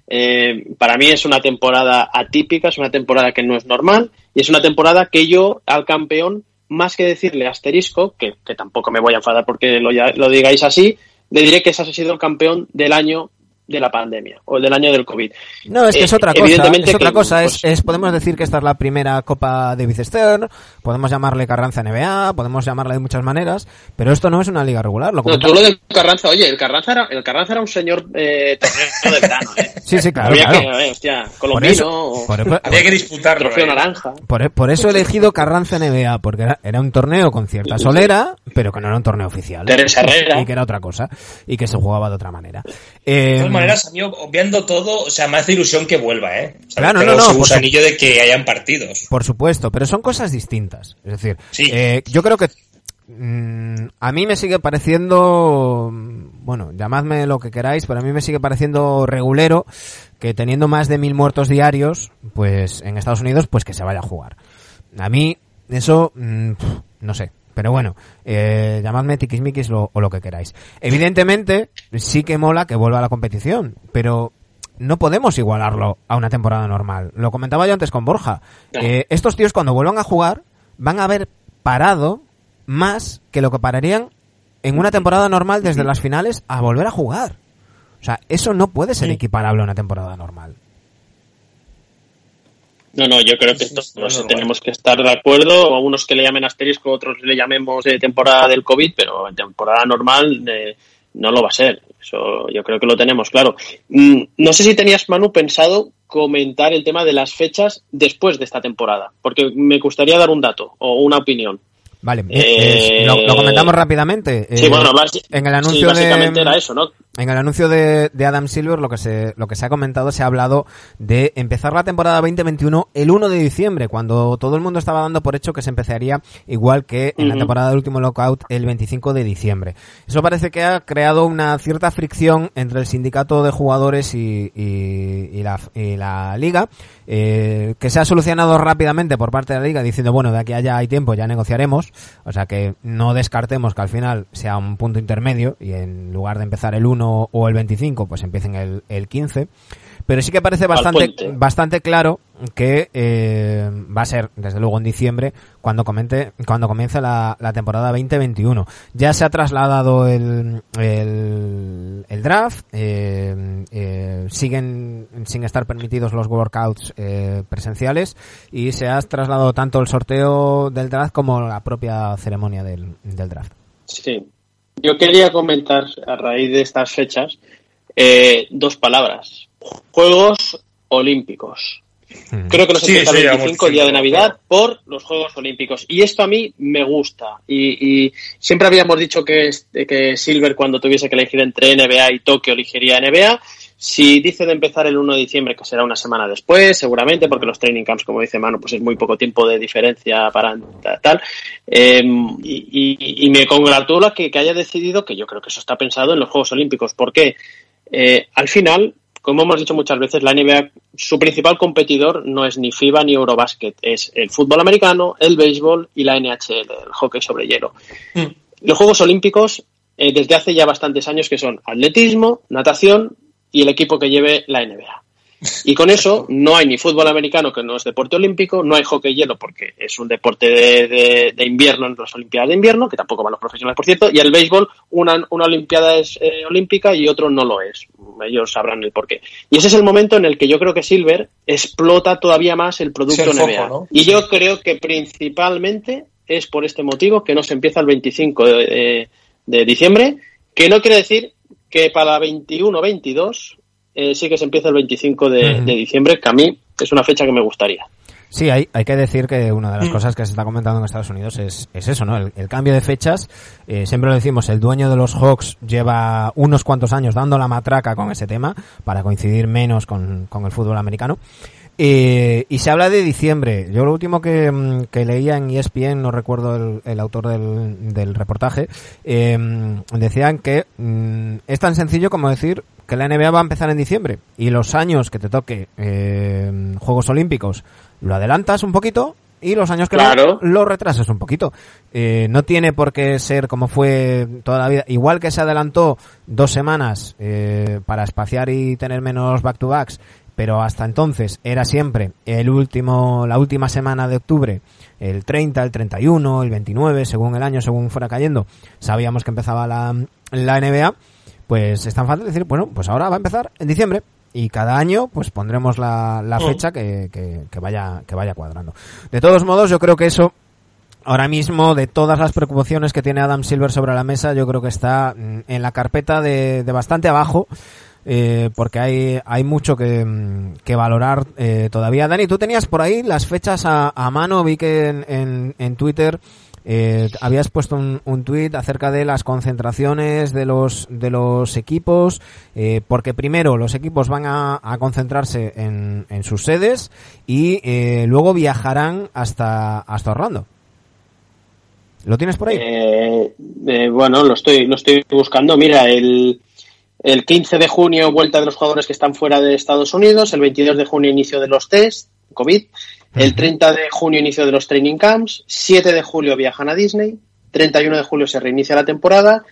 Eh, para mí es una temporada atípica, es una temporada que no es normal y es una temporada que yo al campeón, más que decirle asterisco, que, que tampoco me voy a enfadar porque lo, ya- lo digáis así, le diré que ese ha sido el campeón del año de la pandemia o del año del COVID. No, es que es Eh, otra cosa. evidentemente Es otra que, cosa. pues, es, es- podemos decir que esta es la primera Copa David Stern, podemos llamarle Carranza NBA, podemos llamarla de muchas maneras, pero esto no es una liga regular. Lo No, tú lo del Carranza, oye, el Carranza era, el Carranza era un señor eh, torneo de verano, ¿eh? Sí, sí, claro, Había claro. que, eh, hostia, Por colombino, eso, o por, por- Había que disputarlo. trofeo eh. naranja. por- por eso he elegido Carranza NBA, porque era, era un torneo con cierta solera, pero que no era un torneo oficial. Teresa Herrera. Y que era otra cosa, y que se jugaba de otra manera. De Eh, maneras, a mí, obviando todo, o sea, me hace ilusión que vuelva, ¿eh? O sea, Claro, no, no, su por gusanillo de que hayan partidos. Por supuesto, pero son cosas distintas. Es decir, Sí. eh, yo creo que mm, a mí me sigue pareciendo, mm, bueno, llamadme lo que queráis, pero a mí me sigue pareciendo regulero que teniendo más de mil muertos diarios, pues en Estados Unidos, pues que se vaya a jugar. A mí eso, mm, no sé. Pero bueno, eh, llamadme tiquismiquis lo- o lo que queráis. Evidentemente, sí que mola que vuelva a la competición, pero no podemos igualarlo a una temporada normal. Lo comentaba yo antes con Borja. Eh, estos tíos cuando vuelvan a jugar van a haber parado más que lo que pararían en una temporada normal desde las finales a volver a jugar. O sea, eso no puede ser equiparable a una temporada normal. No, no, yo creo que Sí, sí, no sé, normal. tenemos que estar de acuerdo. A unos que le llamen asterisco, otros le llamemos eh, temporada del COVID, pero en temporada normal eh, no lo va a ser. Eso yo creo que lo tenemos claro. Mm, no sé si tenías, Manu, pensado comentar el tema de las fechas después de esta temporada, porque me gustaría dar un dato o una opinión. Vale, Eh, lo, lo comentamos rápidamente. sí, Eh, bueno, en el sí, anuncio básicamente de era eso, ¿no? En el anuncio de, de Adam Silver lo que se lo que se ha comentado se ha hablado de empezar la temporada 2021 el 1 de diciembre, cuando todo el mundo estaba dando por hecho que se empezaría igual que en la temporada del último lockout el 25 de diciembre. Eso parece que ha creado una cierta fricción entre el sindicato de jugadores y, y- y la, y la liga, eh, que se ha solucionado rápidamente por parte de la liga diciendo, bueno, de aquí a allá hay tiempo, ya negociaremos. O sea que no descartemos que al final sea un punto intermedio y en lugar de empezar el 1 o el 25, pues empiecen el, el 15. Pero sí que parece bastante, bastante claro que eh, va a ser, desde luego, en diciembre cuando, comente, cuando comience la, la temporada 2021. Ya se ha trasladado el, el, el draft, eh, eh, siguen sin estar permitidos los workouts eh, presenciales y se ha trasladado tanto el sorteo del draft como la propia ceremonia del, del draft. Sí. Yo quería comentar a raíz de estas fechas eh, dos palabras. Juegos Olímpicos. Creo que nos Sí, empieza el llevamos 25, el día de Navidad, por los Juegos Olímpicos. Y esto a mí me gusta. Y, y siempre habíamos dicho que, este- que Silver, cuando tuviese que elegir entre NBA y Tokio, elegiría NBA. Si dice de empezar el 1 de diciembre, que será una semana después, seguramente, porque los training camps, como dice Manu, pues es muy poco tiempo de diferencia para tal. Eh, y, y- y me congratula que, que haya decidido, que yo creo que eso está pensado en los Juegos Olímpicos. porque eh, al final, como hemos dicho muchas veces, la NBA, su principal competidor no es ni FIBA ni Eurobasket, es el fútbol americano, el béisbol y la NHL, el hockey sobre hielo. Mm. Los Juegos Olímpicos eh, desde hace ya bastantes años, que son atletismo, natación y el equipo que lleve la NBA. Y con eso no hay ni fútbol americano, que no es deporte olímpico, no hay hockey hielo, porque es un deporte de, de- de invierno en las Olimpiadas de invierno, que tampoco van los profesionales, por cierto, y el béisbol, una, una Olimpiada es eh, olímpica y otro no lo es. Ellos sabrán el porqué. Y ese es el momento en el que yo creo que Silver explota todavía más el producto el foco, NBA. ¿no? Y yo creo que principalmente es por este motivo que no se empieza el 25 de, de- de diciembre, que no quiere decir que para 21-22 eh, sí que se empieza el 25 de, diciembre, que a mí es una fecha que me gustaría. Sí, hay, hay que decir que una de las cosas que se está comentando en Estados Unidos es, es eso, ¿no? El, el cambio de fechas. Eh, siempre lo decimos, el dueño de los Hawks lleva unos cuantos años dando la matraca con ese tema para coincidir menos con, con el fútbol americano. Eh, y se habla de diciembre. Yo lo último que, mm, que leía en ESPN, no recuerdo el, el autor del, del reportaje, eh, decían que mm, es tan sencillo como decir que la NBA va a empezar en diciembre y los años que te toque eh, Juegos Olímpicos lo adelantas un poquito y los años que Claro. lo retrasas un poquito. Eh, no tiene por qué ser como fue toda la vida. Igual que se adelantó dos semanas eh, para espaciar y tener menos back-to-backs, pero hasta entonces era siempre el último, la última semana de octubre, el 30, el 31, el 29, según el año, según fuera cayendo, sabíamos que empezaba la, la NBA, pues es tan fácil decir, bueno, pues ahora va a empezar en diciembre. Y cada año, pues pondremos la, la fecha que, que, que vaya, que vaya cuadrando. De todos modos, yo creo que eso ahora mismo de todas las preocupaciones que tiene Adam Silver sobre la mesa, yo creo que está mm, en la carpeta de, de bastante abajo. Eh, porque hay, hay mucho que, mm, que valorar eh, todavía. Dani, tú tenías por ahí las fechas a, a mano, vi que en, en, en Twitter eh, habías puesto un, un tuit acerca de las concentraciones de los, de los equipos, eh, porque primero los equipos van a, concentrarse en, en sus sedes y eh, luego viajarán hasta, hasta Orlando. ¿Lo tienes por ahí? Eh, eh, bueno, lo estoy, lo estoy buscando. Mira, el, el 15 de junio vuelta de los jugadores que están fuera de Estados Unidos, el 22 de junio inicio de los test, COVID, el 30 de junio inicio de los training camps, 7 de julio viajan a Disney, 31 de julio se reinicia la temporada,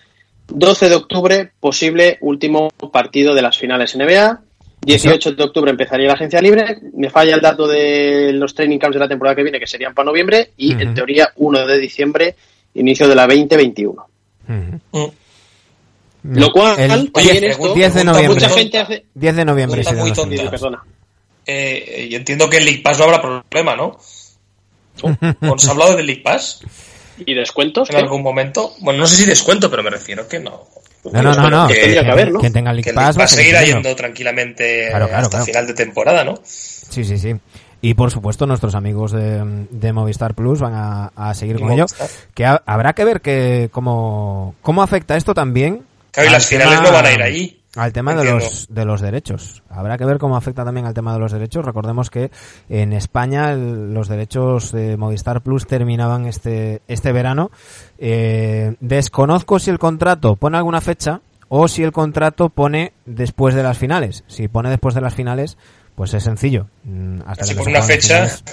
12 de octubre posible último partido de las finales NBA, 18 de octubre empezaría la agencia libre, me falla el dato de los training camps de la temporada que viene, que serían para noviembre, y en teoría 1 de diciembre, inicio de la 2021. Ujú. Mm. Lo cual, El también 10, esto, 10 de noviembre. mucha gente hace... 10 de noviembre. Serán muy tonta. Eh, yo entiendo que el League Pass no habrá problema, ¿no? ¿Os ha hablado del League Pass ¿Y descuentos? en ¿Qué? algún momento? Bueno, no sé si descuento, pero me refiero que no. No, no, no, no. Que- tendría que haber, ¿no? Quien tenga el Que League Pass va a seguir yendo tranquilamente Claro, claro, hasta claro. final de temporada, ¿no? Sí, sí, sí. Y por supuesto nuestros amigos de, de Movistar Plus van a, a seguir con ello. Movistar. Que ha- habrá que ver que cómo, cómo afecta esto también. Claro, y al las finales no van a ir allí. Al tema de los, de los derechos. Habrá que ver cómo afecta también al tema de los derechos. Recordemos que en España los derechos de Movistar Plus terminaban este, este verano. Eh, desconozco si el contrato pone alguna fecha o si el contrato pone después de las finales. Si pone después de las finales, pues es sencillo. Mm, Hasta Si que pone se una fecha. finales.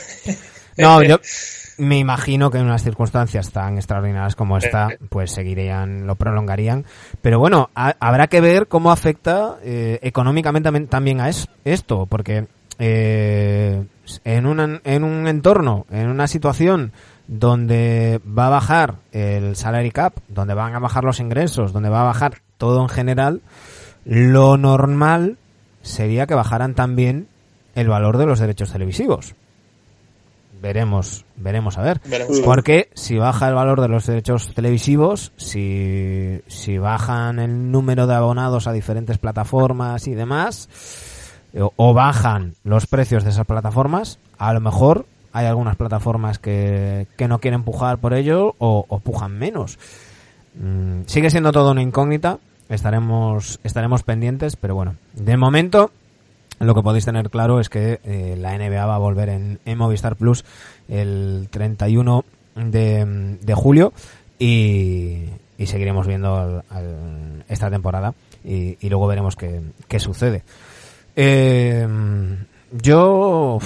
No, yo me imagino que en unas circunstancias tan extraordinarias como esta, Eh. pues seguirían, lo prolongarían. Pero bueno, ha- habrá que ver cómo afecta eh, económicamente también- a es- esto, porque eh, en, un, en un entorno, en una situación donde va a bajar el salary cap, donde van a bajar los ingresos, donde va a bajar todo en general, lo normal sería que bajaran también el valor de los derechos televisivos. Veremos, veremos a ver. Veremos. Porque si baja el valor de los derechos televisivos, si, si bajan el número de abonados a diferentes plataformas y demás, o, o bajan los precios de esas plataformas, a lo mejor hay algunas plataformas que, que no quieren pujar por ello o, o pujan menos. Mm, sigue siendo todo una incógnita, estaremos, estaremos pendientes, pero bueno, de momento lo que podéis tener claro es que eh, la NBA va a volver en, en Movistar Plus el 31 de, de julio y, y seguiremos viendo al- al- esta temporada y, y luego veremos qué, qué sucede. Eh, yo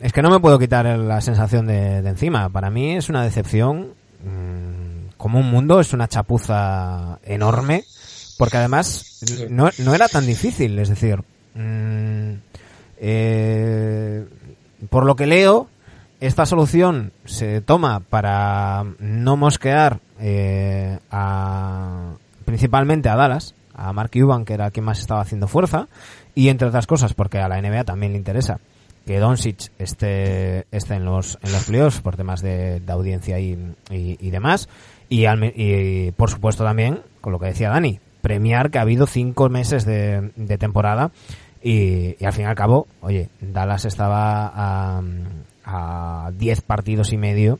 es que no me puedo quitar la sensación de, de encima. Para mí es una decepción mm, como un mundo, es una chapuza enorme, porque además no, no era tan difícil, es decir, mm, eh, por lo que leo, esta solución se toma para no mosquear eh, a, principalmente a Dallas, a Mark Cuban, que era quien más estaba haciendo fuerza, y entre otras cosas porque a la NBA también le interesa que Doncic esté, esté en los en los playoffs por temas de, audiencia y, y, demás. Y, al, y, por supuesto también con lo que decía Dani premiar que ha habido cinco meses de temporada y, y, al fin y al cabo oye Dallas estaba a, a diez partidos y medio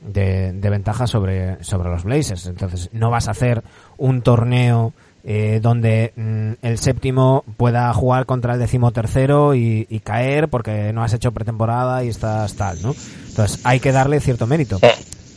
de, de ventaja sobre sobre los Blazers entonces no vas a hacer un torneo eh, donde mm, el séptimo pueda jugar contra el decimotercero y, y caer porque no has hecho pretemporada y estás tal, ¿no? Entonces hay que darle cierto mérito.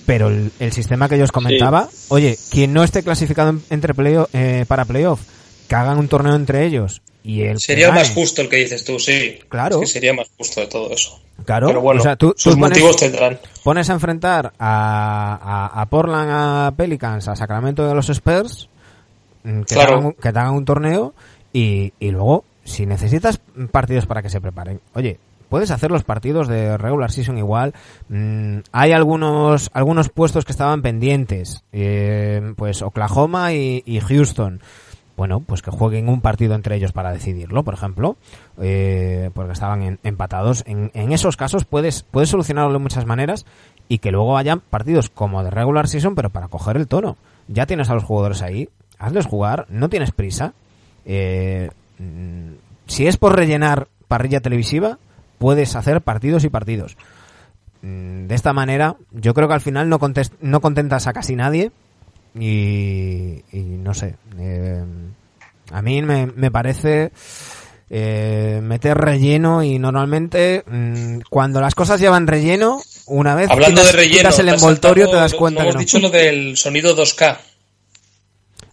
Pero el, el sistema que yo os comentaba, sí. oye, quien no esté clasificado en, entre play, eh, para playoff, que hagan un torneo entre ellos y el sería más justo el que dices tú, sí. Claro. Es que sería más justo de todo eso. Claro, Pero bueno, o sea, tú, sus tú pones, motivos tendrán. Pones a enfrentar a, a, a Portland, a Pelicans, a Sacramento de los Spurs que, claro. te hagan, que te hagan un torneo y, y, luego, si necesitas partidos para que se preparen, oye, puedes hacer los partidos de regular season igual. Mm, hay algunos algunos puestos que estaban pendientes, eh, pues Oklahoma y, y, Houston. Bueno, pues que jueguen un partido entre ellos para decidirlo, por ejemplo, eh, porque estaban en, empatados. En, en, esos casos puedes, puedes solucionarlo de muchas maneras y que luego hayan partidos como de regular season, pero para coger el tono. Ya tienes a los jugadores ahí, hazles jugar, no tienes prisa. Eh, si es por rellenar parrilla televisiva, puedes hacer partidos y partidos. De esta manera, yo creo que al final no, contest no contentas a casi nadie y, y no sé. Eh, a mí me, me parece eh, meter relleno y normalmente mmm, cuando las cosas llevan relleno, una vez Hablando quitas, de relleno, quitas el envoltorio te das cuenta hemos que no. dicho lo del sonido 2K.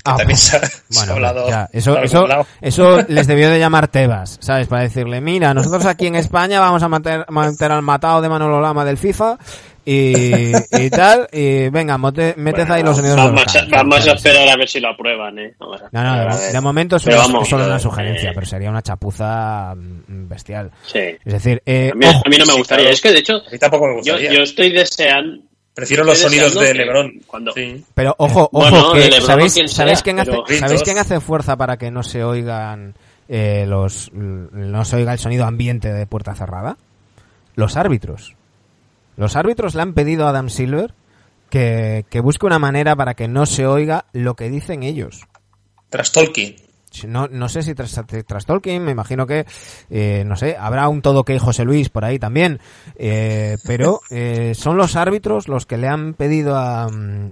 Ah, también se ha, bueno, se ha hablado. Ya, eso, eso, eso, les debió de llamar Tebas, ¿sabes? Para decirle, mira, nosotros aquí en España vamos a meter, meter al matado de Manolo Lama del FIFA y, y tal, y venga, mote, bueno, ahí los sonidos vamos, de vamos a esperar a ver si lo aprueban, ¿eh? no, no, de, de, momento es solo, solo una sugerencia, eh... pero sería una chapuza bestial. Sí. Es decir, eh, a, mí, ojo, a, mí, no me gustaría, es que de hecho, a mí tampoco me gustaría. Yo, yo estoy deseando, Prefiero los sonidos de Lebron. Cuando... Sí. Pero ojo, ojo, bueno, que Lebron ¿sabéis, quien ¿sabéis, sea, quién hace, pero... ¿sabéis quién hace fuerza para que no se oigan eh, los no se oiga el sonido ambiente de puerta cerrada? Los árbitros. Los árbitros le han pedido a Adam Silver que, que busque una manera para que no se oiga lo que dicen ellos. Tras Tolkien. No, no sé si tras, tras Tolkien, me imagino que, eh, no sé, habrá un todo que José Luis por ahí también, eh, pero eh, son los árbitros los que le han pedido a,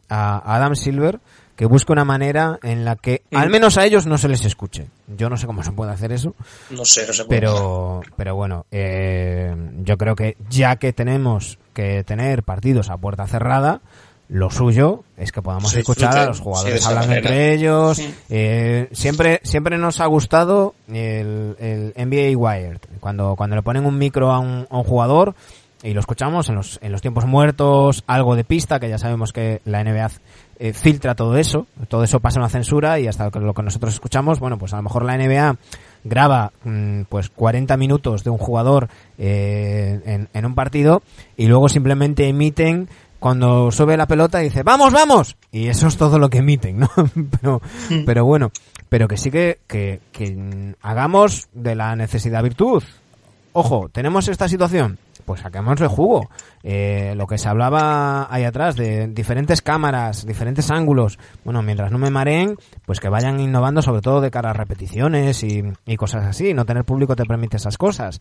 a Adam Silver que busque una manera en la que al menos a ellos no se les escuche. Yo no sé cómo se puede hacer eso. No sé, no se puede. Pero, pero bueno, eh, yo creo que ya que tenemos que tener partidos a puerta cerrada, lo suyo es que podamos escuchar a los jugadores sí, hablando entre ellos. Sí. Eh, siempre, siempre nos ha gustado el, el, NBA Wired. Cuando, cuando le ponen un micro a un, a un jugador y lo escuchamos en los, en los tiempos muertos, algo de pista, que ya sabemos que la NBA eh, filtra todo eso, todo eso pasa en una censura y hasta lo que nosotros escuchamos, bueno, pues a lo mejor la NBA graba mmm, pues 40 minutos de un jugador eh, en, en un partido y luego simplemente emiten cuando sube la pelota y dice, vamos, vamos. Y eso es todo lo que emiten, ¿no? pero, mm. pero bueno, pero que sí que, que, que hagamos de la necesidad virtud. Ojo, tenemos esta situación, pues saquemos el jugo. Eh, lo que se hablaba ahí atrás de diferentes cámaras, diferentes ángulos. Bueno, mientras no me mareen, pues que vayan innovando sobre todo de cara a repeticiones y, y cosas así. No tener público te permite esas cosas.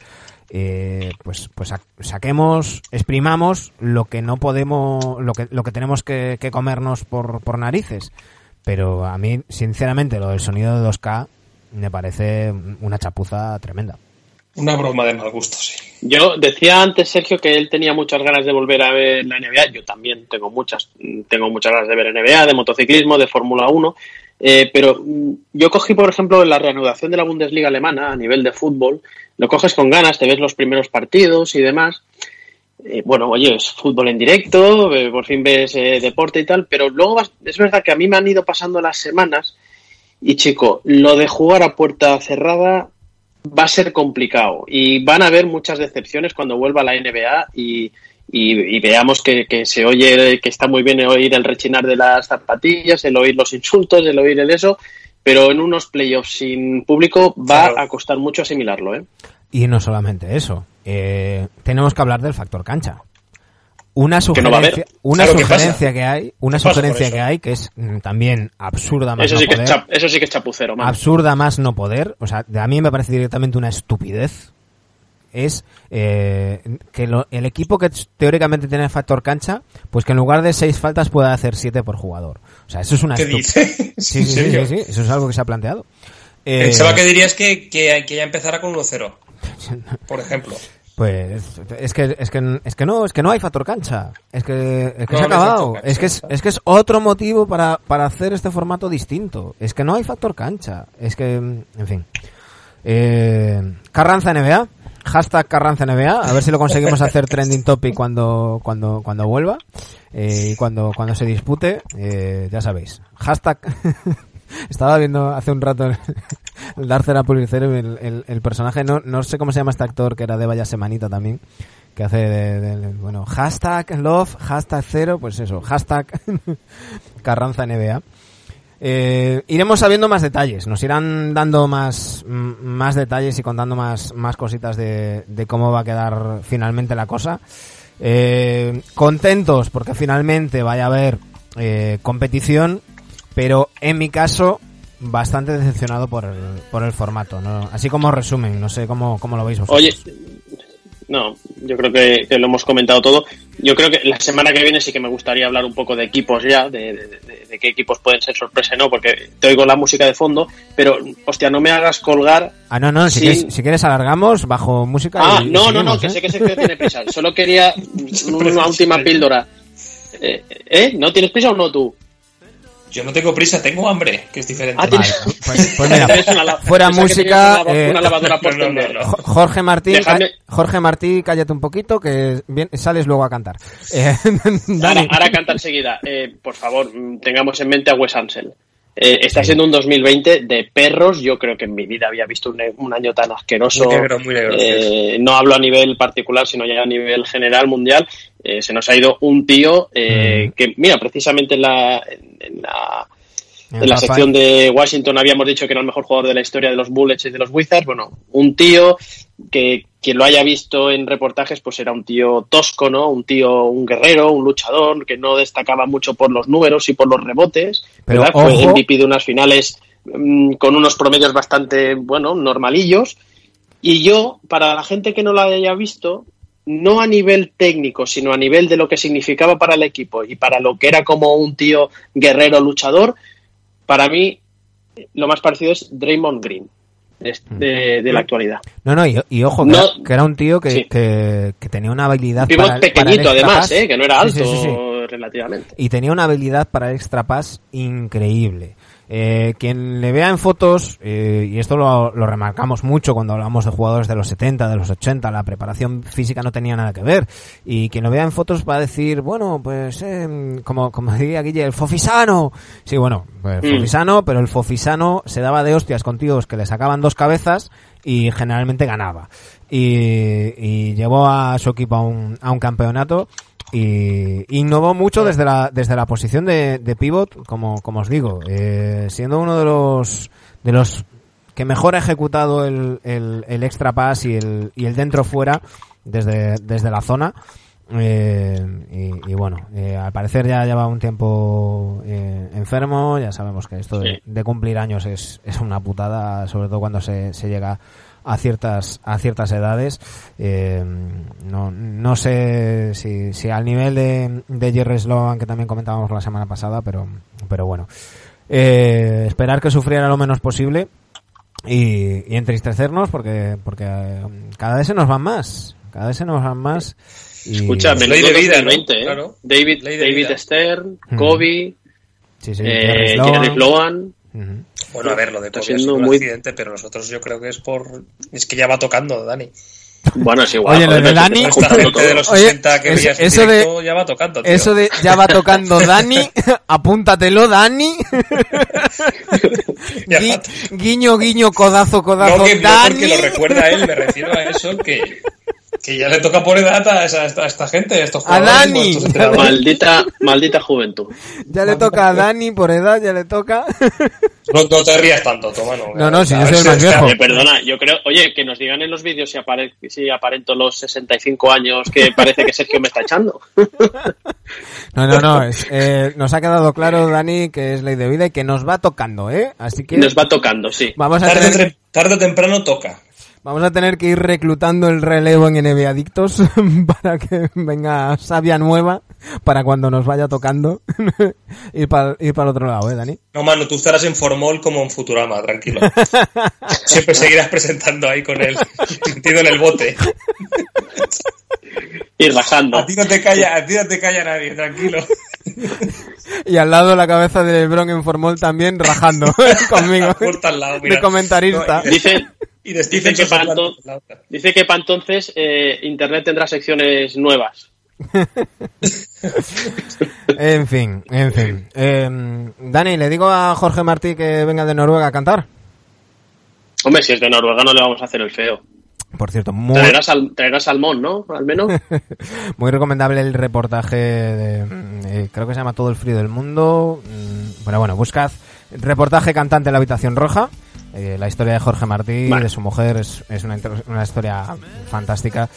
Eh, pues, pues saquemos, exprimamos lo que no podemos, lo que, lo que tenemos que, que comernos por, por narices. Pero a mí, sinceramente, lo del sonido de 2K me parece una chapuza tremenda. Una broma de mal gusto, sí. Yo decía antes, Sergio, que él tenía muchas ganas de volver a ver la NBA. Yo también tengo muchas. Tengo muchas ganas de ver NBA, de motociclismo, de Fórmula 1. Eh, pero yo cogí, por ejemplo, la reanudación de la Bundesliga alemana a nivel de fútbol. Lo coges con ganas, te ves los primeros partidos y demás. eh, bueno, oye, es fútbol en directo, eh, por fin ves eh, deporte y tal, pero luego es verdad que a mí me han ido pasando las semanas y chico, lo de jugar a puerta cerrada va a ser complicado y van a haber muchas decepciones cuando vuelva a la NBA y, y- y veamos que, que se oye, que está muy bien oír el rechinar de las zapatillas, el oír los insultos, el oír el eso, pero en unos playoffs sin público va Claro. a costar mucho asimilarlo, ¿eh? Y no solamente eso, eh, tenemos que hablar del factor cancha. Una Que no va a haber. sugerencia, una Claro, ¿qué sugerencia que hay, una ¿Qué pasa por sugerencia que hay que es mm, también absurda más Eso no sí, que es poder. chap- eso sí que es chapucero, man. absurda más no poder, o sea, de- a mí me parece directamente una estupidez, es eh, que lo- el equipo que teóricamente tiene el factor cancha, pues que en lugar de seis faltas pueda hacer siete por jugador. O sea, eso es una ¿Qué estupidez. dice? Sí, sí, sí, eso es algo que se ha planteado. Eh, Pensaba que dirías que, que, que ya empezara con 1-0, por ejemplo. Pues es que es que es que no, es que no hay factor cancha. Es que es que No, se ha no acabado. Es que es, es que es otro motivo para, para hacer este formato distinto. Es que no hay factor cancha. Es que en fin. Eh, Carranza NBA, hashtag Carranza NBA, a ver si lo conseguimos hacer trending topic cuando cuando cuando vuelva eh, y cuando cuando se dispute, eh, ya sabéis. Hashtag estaba viendo hace un rato el, el Darcera Pulicero el, el, personaje, no, no sé cómo se llama este actor que era de Vaya Semanita también, que hace de, bueno, hashtag love, hashtag cero, pues eso, hashtag Carranza NBA. Eh, iremos sabiendo más detalles, nos irán dando más, más detalles y contando más, más cositas de, de cómo va a quedar finalmente la cosa. Eh, contentos porque finalmente vaya a haber eh, competición, pero en mi caso bastante decepcionado por el, por el formato, ¿no? así como resumen, no sé cómo, cómo lo veis vosotros. Oye, no, yo creo que, que lo hemos comentado todo. Yo creo que la semana que viene sí que me gustaría hablar un poco de equipos ya, de, de- de- de qué equipos pueden ser sorpresa y no, porque te oigo la música de fondo, pero hostia, no me hagas colgar. Ah, no, no, si, quieres, si quieres alargamos bajo música. Ah, y- y no, no, no, seguimos, que ¿eh? sé que Sergio tiene prisa. Solo quería una última píldora. Eh, ¿Eh? ¿No tienes prisa o no tú? Yo no tengo prisa, tengo hambre, que es diferente. Ah, Pues, pues mira, fuera música. una eh, una lavadora por no, no, no, Jorge Martín, ca- Jorge Martí, cállate un poquito que bien, sales luego a cantar. Eh, ahora canta enseguida. Eh, por favor, mm, tengamos en mente a Wes Ansel. Eh, está siendo un 2020 de perros. Yo creo que en mi vida había visto un, un año tan asqueroso. Muy negro, muy negro, Eh, no hablo a nivel particular, sino ya a nivel general, mundial. Eh, se nos ha ido un tío eh, Mm. que, mira, precisamente en la, en, la, En en la Rafael. sección de Washington habíamos dicho que era el mejor jugador de la historia de los Bullets y de los Wizards. Bueno, un tío que quien lo haya visto en reportajes, pues era un tío tosco, ¿no? Un tío, un guerrero, un luchador, que no destacaba mucho por los números y por los rebotes. Pero ¿verdad? Fue ojo- MVP de unas finales mm, con unos promedios bastante, bueno, normalillos. Y yo, para la gente que no lo haya visto, no a nivel técnico, sino a nivel de lo que significaba para el equipo y para lo que era como un tío guerrero luchador, para mí lo más parecido es Draymond Green de, de- de la actualidad. no, no, y, y ojo, que, No- era, que era un tío que, Sí. que, que tenía una habilidad pivot para, el- para el pequeñito además. ¿eh? que no era alto sí. relativamente. y tenía una habilidad para el extra pass increíble. Eh, quien le vea en fotos, eh, y esto lo, lo remarcamos mucho cuando hablamos de jugadores de los 70, de los 80, la preparación física no tenía nada que ver. Y quien lo vea en fotos va a decir, bueno, pues, eh, como, como diría Guille, el fofisano. Sí, bueno, pues Mm. fofisano, pero el fofisano se daba de hostias con tíos que le sacaban dos cabezas y generalmente ganaba. Y, y llevó a su equipo a un, a un campeonato y innovó mucho desde la desde la posición de, de pivot como como os digo eh, siendo uno de los de los que mejor ha ejecutado el, el, el extra pass y el y el dentro fuera desde desde la zona eh, y, y bueno eh, al parecer ya lleva un tiempo eh, enfermo ya sabemos que esto de, cumplir años es, es una putada sobre todo cuando se, se llega a ciertas a ciertas edades eh, no, no sé si, si al nivel de, de Jerry Sloan que también comentábamos la semana pasada pero pero bueno Eh, esperar que sufriera lo menos posible y, y entristecernos porque porque eh, cada vez se nos van más cada vez se nos van más y, Escucha, Ley de vida, ¿no? 2020, ¿eh? Claro. David, David vida. Stern, Mm. Kobe, sí, sí, eh, Jerry Sloan. Jerry Sloan. Ujú. Bueno, a ver, lo de Kobe ha siendo sido un muy- accidente, pero nosotros yo creo que es por... Es que ya va tocando, Dani. Bueno, es igual. Oye, lo de Dani- de los Oye, 60 que eso- en eso de- ya va tocando, tío. Eso de ya va tocando Dani, apúntatelo Dani. Gui- guiño, guiño, codazo, codazo, No, que, Dani. porque lo recuerda a él, me refiero a eso, que, que ya le toca por edad a, esa- a esta, a esta gente, a estos A jugadores. Dani. a estos entrenadores. Maldita, maldita juventud. Ya le toca a Dani por edad, ya le toca. No, no te rías tanto, toma, no. No, no, si yo soy el más viejo. Perdona, yo creo, oye, que nos digan en los vídeos si, apare- si aparento los 65 años que parece que Sergio me está echando. No, no, no. es, eh, nos ha quedado claro, Dani, que es ley de vida y que nos va tocando, ¿eh? Así que Nos va tocando, sí. vamos a Tarde, tener, tarde o temprano toca. vamos a tener que ir reclutando el relevo en NBA Adictos para que venga sabia nueva para cuando nos vaya tocando ir para ir para el otro lado, ¿eh, Dani? No, mano, tú estarás en Formol como en Futurama, tranquilo. Siempre seguirás presentando ahí con él, metido en el bote. Ir bajando. A ti no te calla, a ti no te calla nadie, tranquilo. Y al lado la cabeza de Lebron en Formol también rajando conmigo Puerta al lado, mira. de comentarista. No, Dicen, Y Dicen que para entonces eh, Internet tendrá secciones nuevas. En fin, en fin. Eh, Dani, ¿le digo a Jorge Martí que venga de Noruega a cantar? Hombre, si es de Noruega no le vamos a hacer el feo. Por cierto, muy, Traerá, sal- traerá salmón, ¿no? Al menos. muy recomendable el reportaje de, mm, eh, creo que se llama Todo el frío del mundo. mm, Pero bueno, buscad reportaje cantante en la habitación roja. Eh, la historia de Jorge Martí y Vale. de su mujer es, es una, una historia fantástica.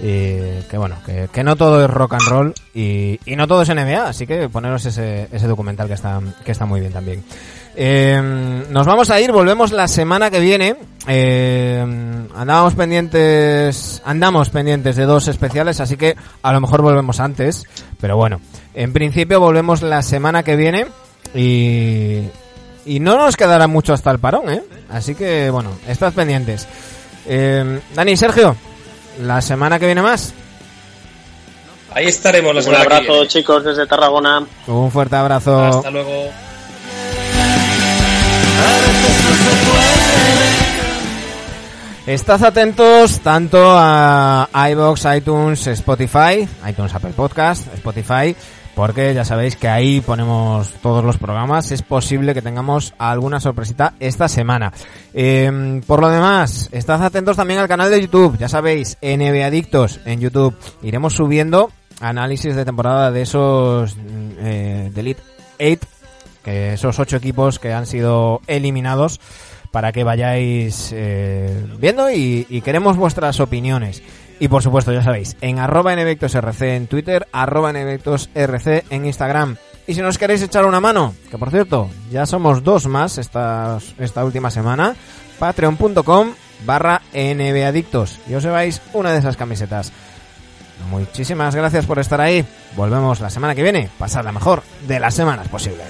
Y que bueno, que, que no todo es rock and roll y, y no todo es NBA, así que poneros ese, ese documental que está, que está muy bien también. Eh, nos vamos a ir, volvemos la semana que viene. Eh, andábamos pendientes, andamos pendientes de dos especiales, así que a lo mejor volvemos antes. Pero bueno, en principio volvemos la semana que viene y, y no nos quedará mucho hasta el parón, ¿eh? Así que bueno, estad pendientes. Eh, Dani, Sergio, la semana que viene más. Ahí estaremos la Un que abrazo, viene. chicos, desde Tarragona. Un fuerte abrazo. Hasta luego. Estad atentos tanto a iBox, iTunes, Spotify, iTunes, Apple Podcast, Spotify, porque ya sabéis que ahí ponemos todos los programas. Es posible que tengamos alguna sorpresita esta semana. Eh, por lo demás, estad atentos también al canal de YouTube. Ya sabéis, NBA Adictos en YouTube. Iremos subiendo análisis de temporada de esos mm, eh, de Elite 8, que esos ocho equipos que han sido eliminados para que vayáis eh, viendo y queremos vuestras opiniones. Y por supuesto, ya sabéis, en arroba nvectosrc en Twitter, arroba nvectosrc en Instagram. Y si nos queréis echar una mano, que por cierto, ya somos dos más esta, esta última semana, patreon.com barra nbadictos y os lleváis una de esas camisetas. Muchísimas gracias por estar ahí. Volvemos la semana que viene. Pasad la mejor de las semanas posibles.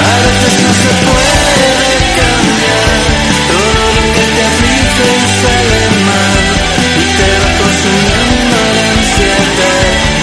A veces no se puede cambiar, todo que. teniendo la ansiedad